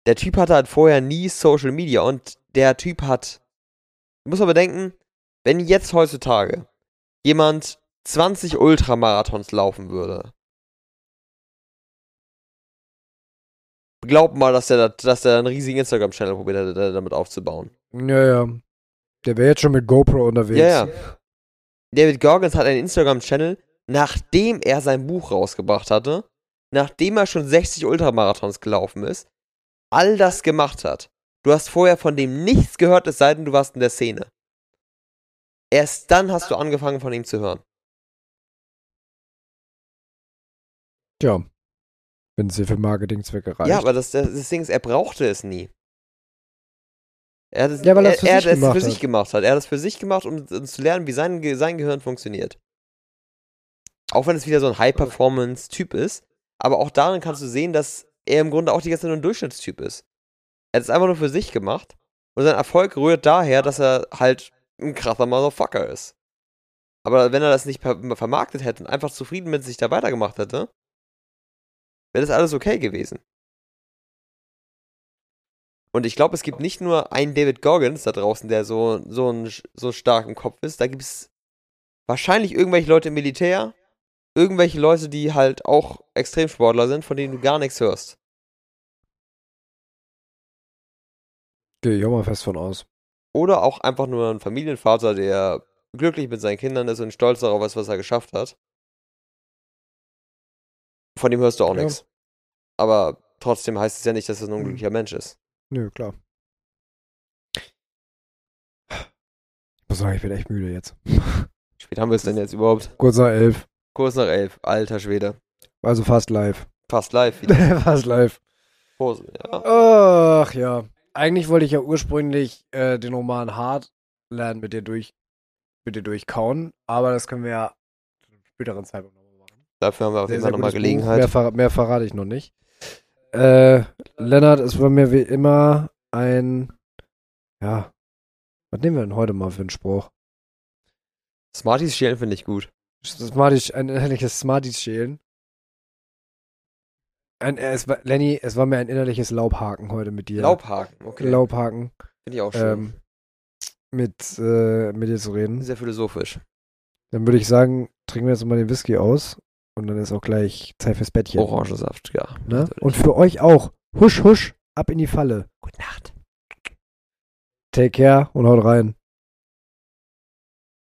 Der Typ hatte halt vorher nie Social Media und der Typ hat, du musst aber denken, wenn jetzt heutzutage jemand 20 Ultramarathons laufen würde, glaub mal, dass der, dass der einen riesigen Instagram-Channel probiert hätte, damit aufzubauen. Ja, ja. Der wäre jetzt schon mit GoPro unterwegs. Ja, ja. David Goggins hat einen Instagram-Channel, nachdem er sein Buch rausgebracht hatte, nachdem er schon 60 Ultramarathons gelaufen ist, all das gemacht hat. Du hast vorher von dem nichts gehört, es sei denn, du warst in der Szene. Erst dann hast du angefangen, von ihm zu hören. Ja. Wenn es dir für Marketingzwecke reicht. Ja, aber das, das, das Ding ist, er brauchte es nie. Er hat es, Ja, weil er er, er gemacht für hat. sich gemacht hat. Er hat es für sich gemacht, um, um zu lernen, wie sein, sein Gehirn funktioniert. Auch wenn es wieder so ein High-Performance-Typ ist. Aber auch darin kannst du sehen, dass er im Grunde auch die ganze Zeit nur ein Durchschnittstyp ist. Er hat es einfach nur für sich gemacht. Und sein Erfolg rührt daher, dass er halt ein krasser Motherfucker ist. Aber wenn er das nicht ver vermarktet hätte und einfach zufrieden mit sich da weitergemacht hätte, wäre das alles okay gewesen. Und ich glaube, es gibt nicht nur einen David Goggins da draußen, der so, so, ein, so stark im Kopf ist. Da gibt es wahrscheinlich irgendwelche Leute im Militär, irgendwelche Leute, die halt auch Extremsportler sind, von denen du gar nichts hörst. Gehe ich auch mal fest von aus. Oder auch einfach nur ein Familienvater, der glücklich mit seinen Kindern ist und stolz darauf ist, was er geschafft hat. Von dem hörst du auch Ja. nichts. Aber trotzdem heißt es ja nicht, dass er ein unglücklicher Mensch ist. Nö, klar. Ich muss sagen, ich bin echt müde jetzt. [laughs] Wie spät haben wir es denn jetzt überhaupt? Kurz nach elf. Kurz nach elf. Alter Schwede. Also fast live. Fast live. [laughs] Wieder. fast live. Pause. Ja. Ach ja. Eigentlich wollte ich ja ursprünglich äh, den Roman Hart lernen mit dir durch mit dir durchkauen, aber das können wir ja zu einem späteren Zeitpunkt nochmal machen. Dafür haben wir auf jeden Fall nochmal. Gelegenheit. Mehr, verra mehr verrate ich noch nicht. Äh, Lennart, es war mir wie immer ein, ja, was nehmen wir denn heute mal für einen Spruch? Smarties schälen finde ich gut. Smarties, ein innerliches Smarties schälen. Ein, äh, es war, Lenny, es war mir ein innerliches Laubhaken heute mit dir. Laubhaken, okay. Laubhaken. Finde ich auch schön. Ähm, mit, äh, mit dir zu reden. Sehr philosophisch. Dann würde ich sagen, trinken wir jetzt mal den Whisky aus und dann ist auch gleich Zeit fürs Bettchen. Orangensaft, ja. Ne? Und für euch auch. Husch, husch, ab in die Falle. Gute Nacht. Take care und haut rein.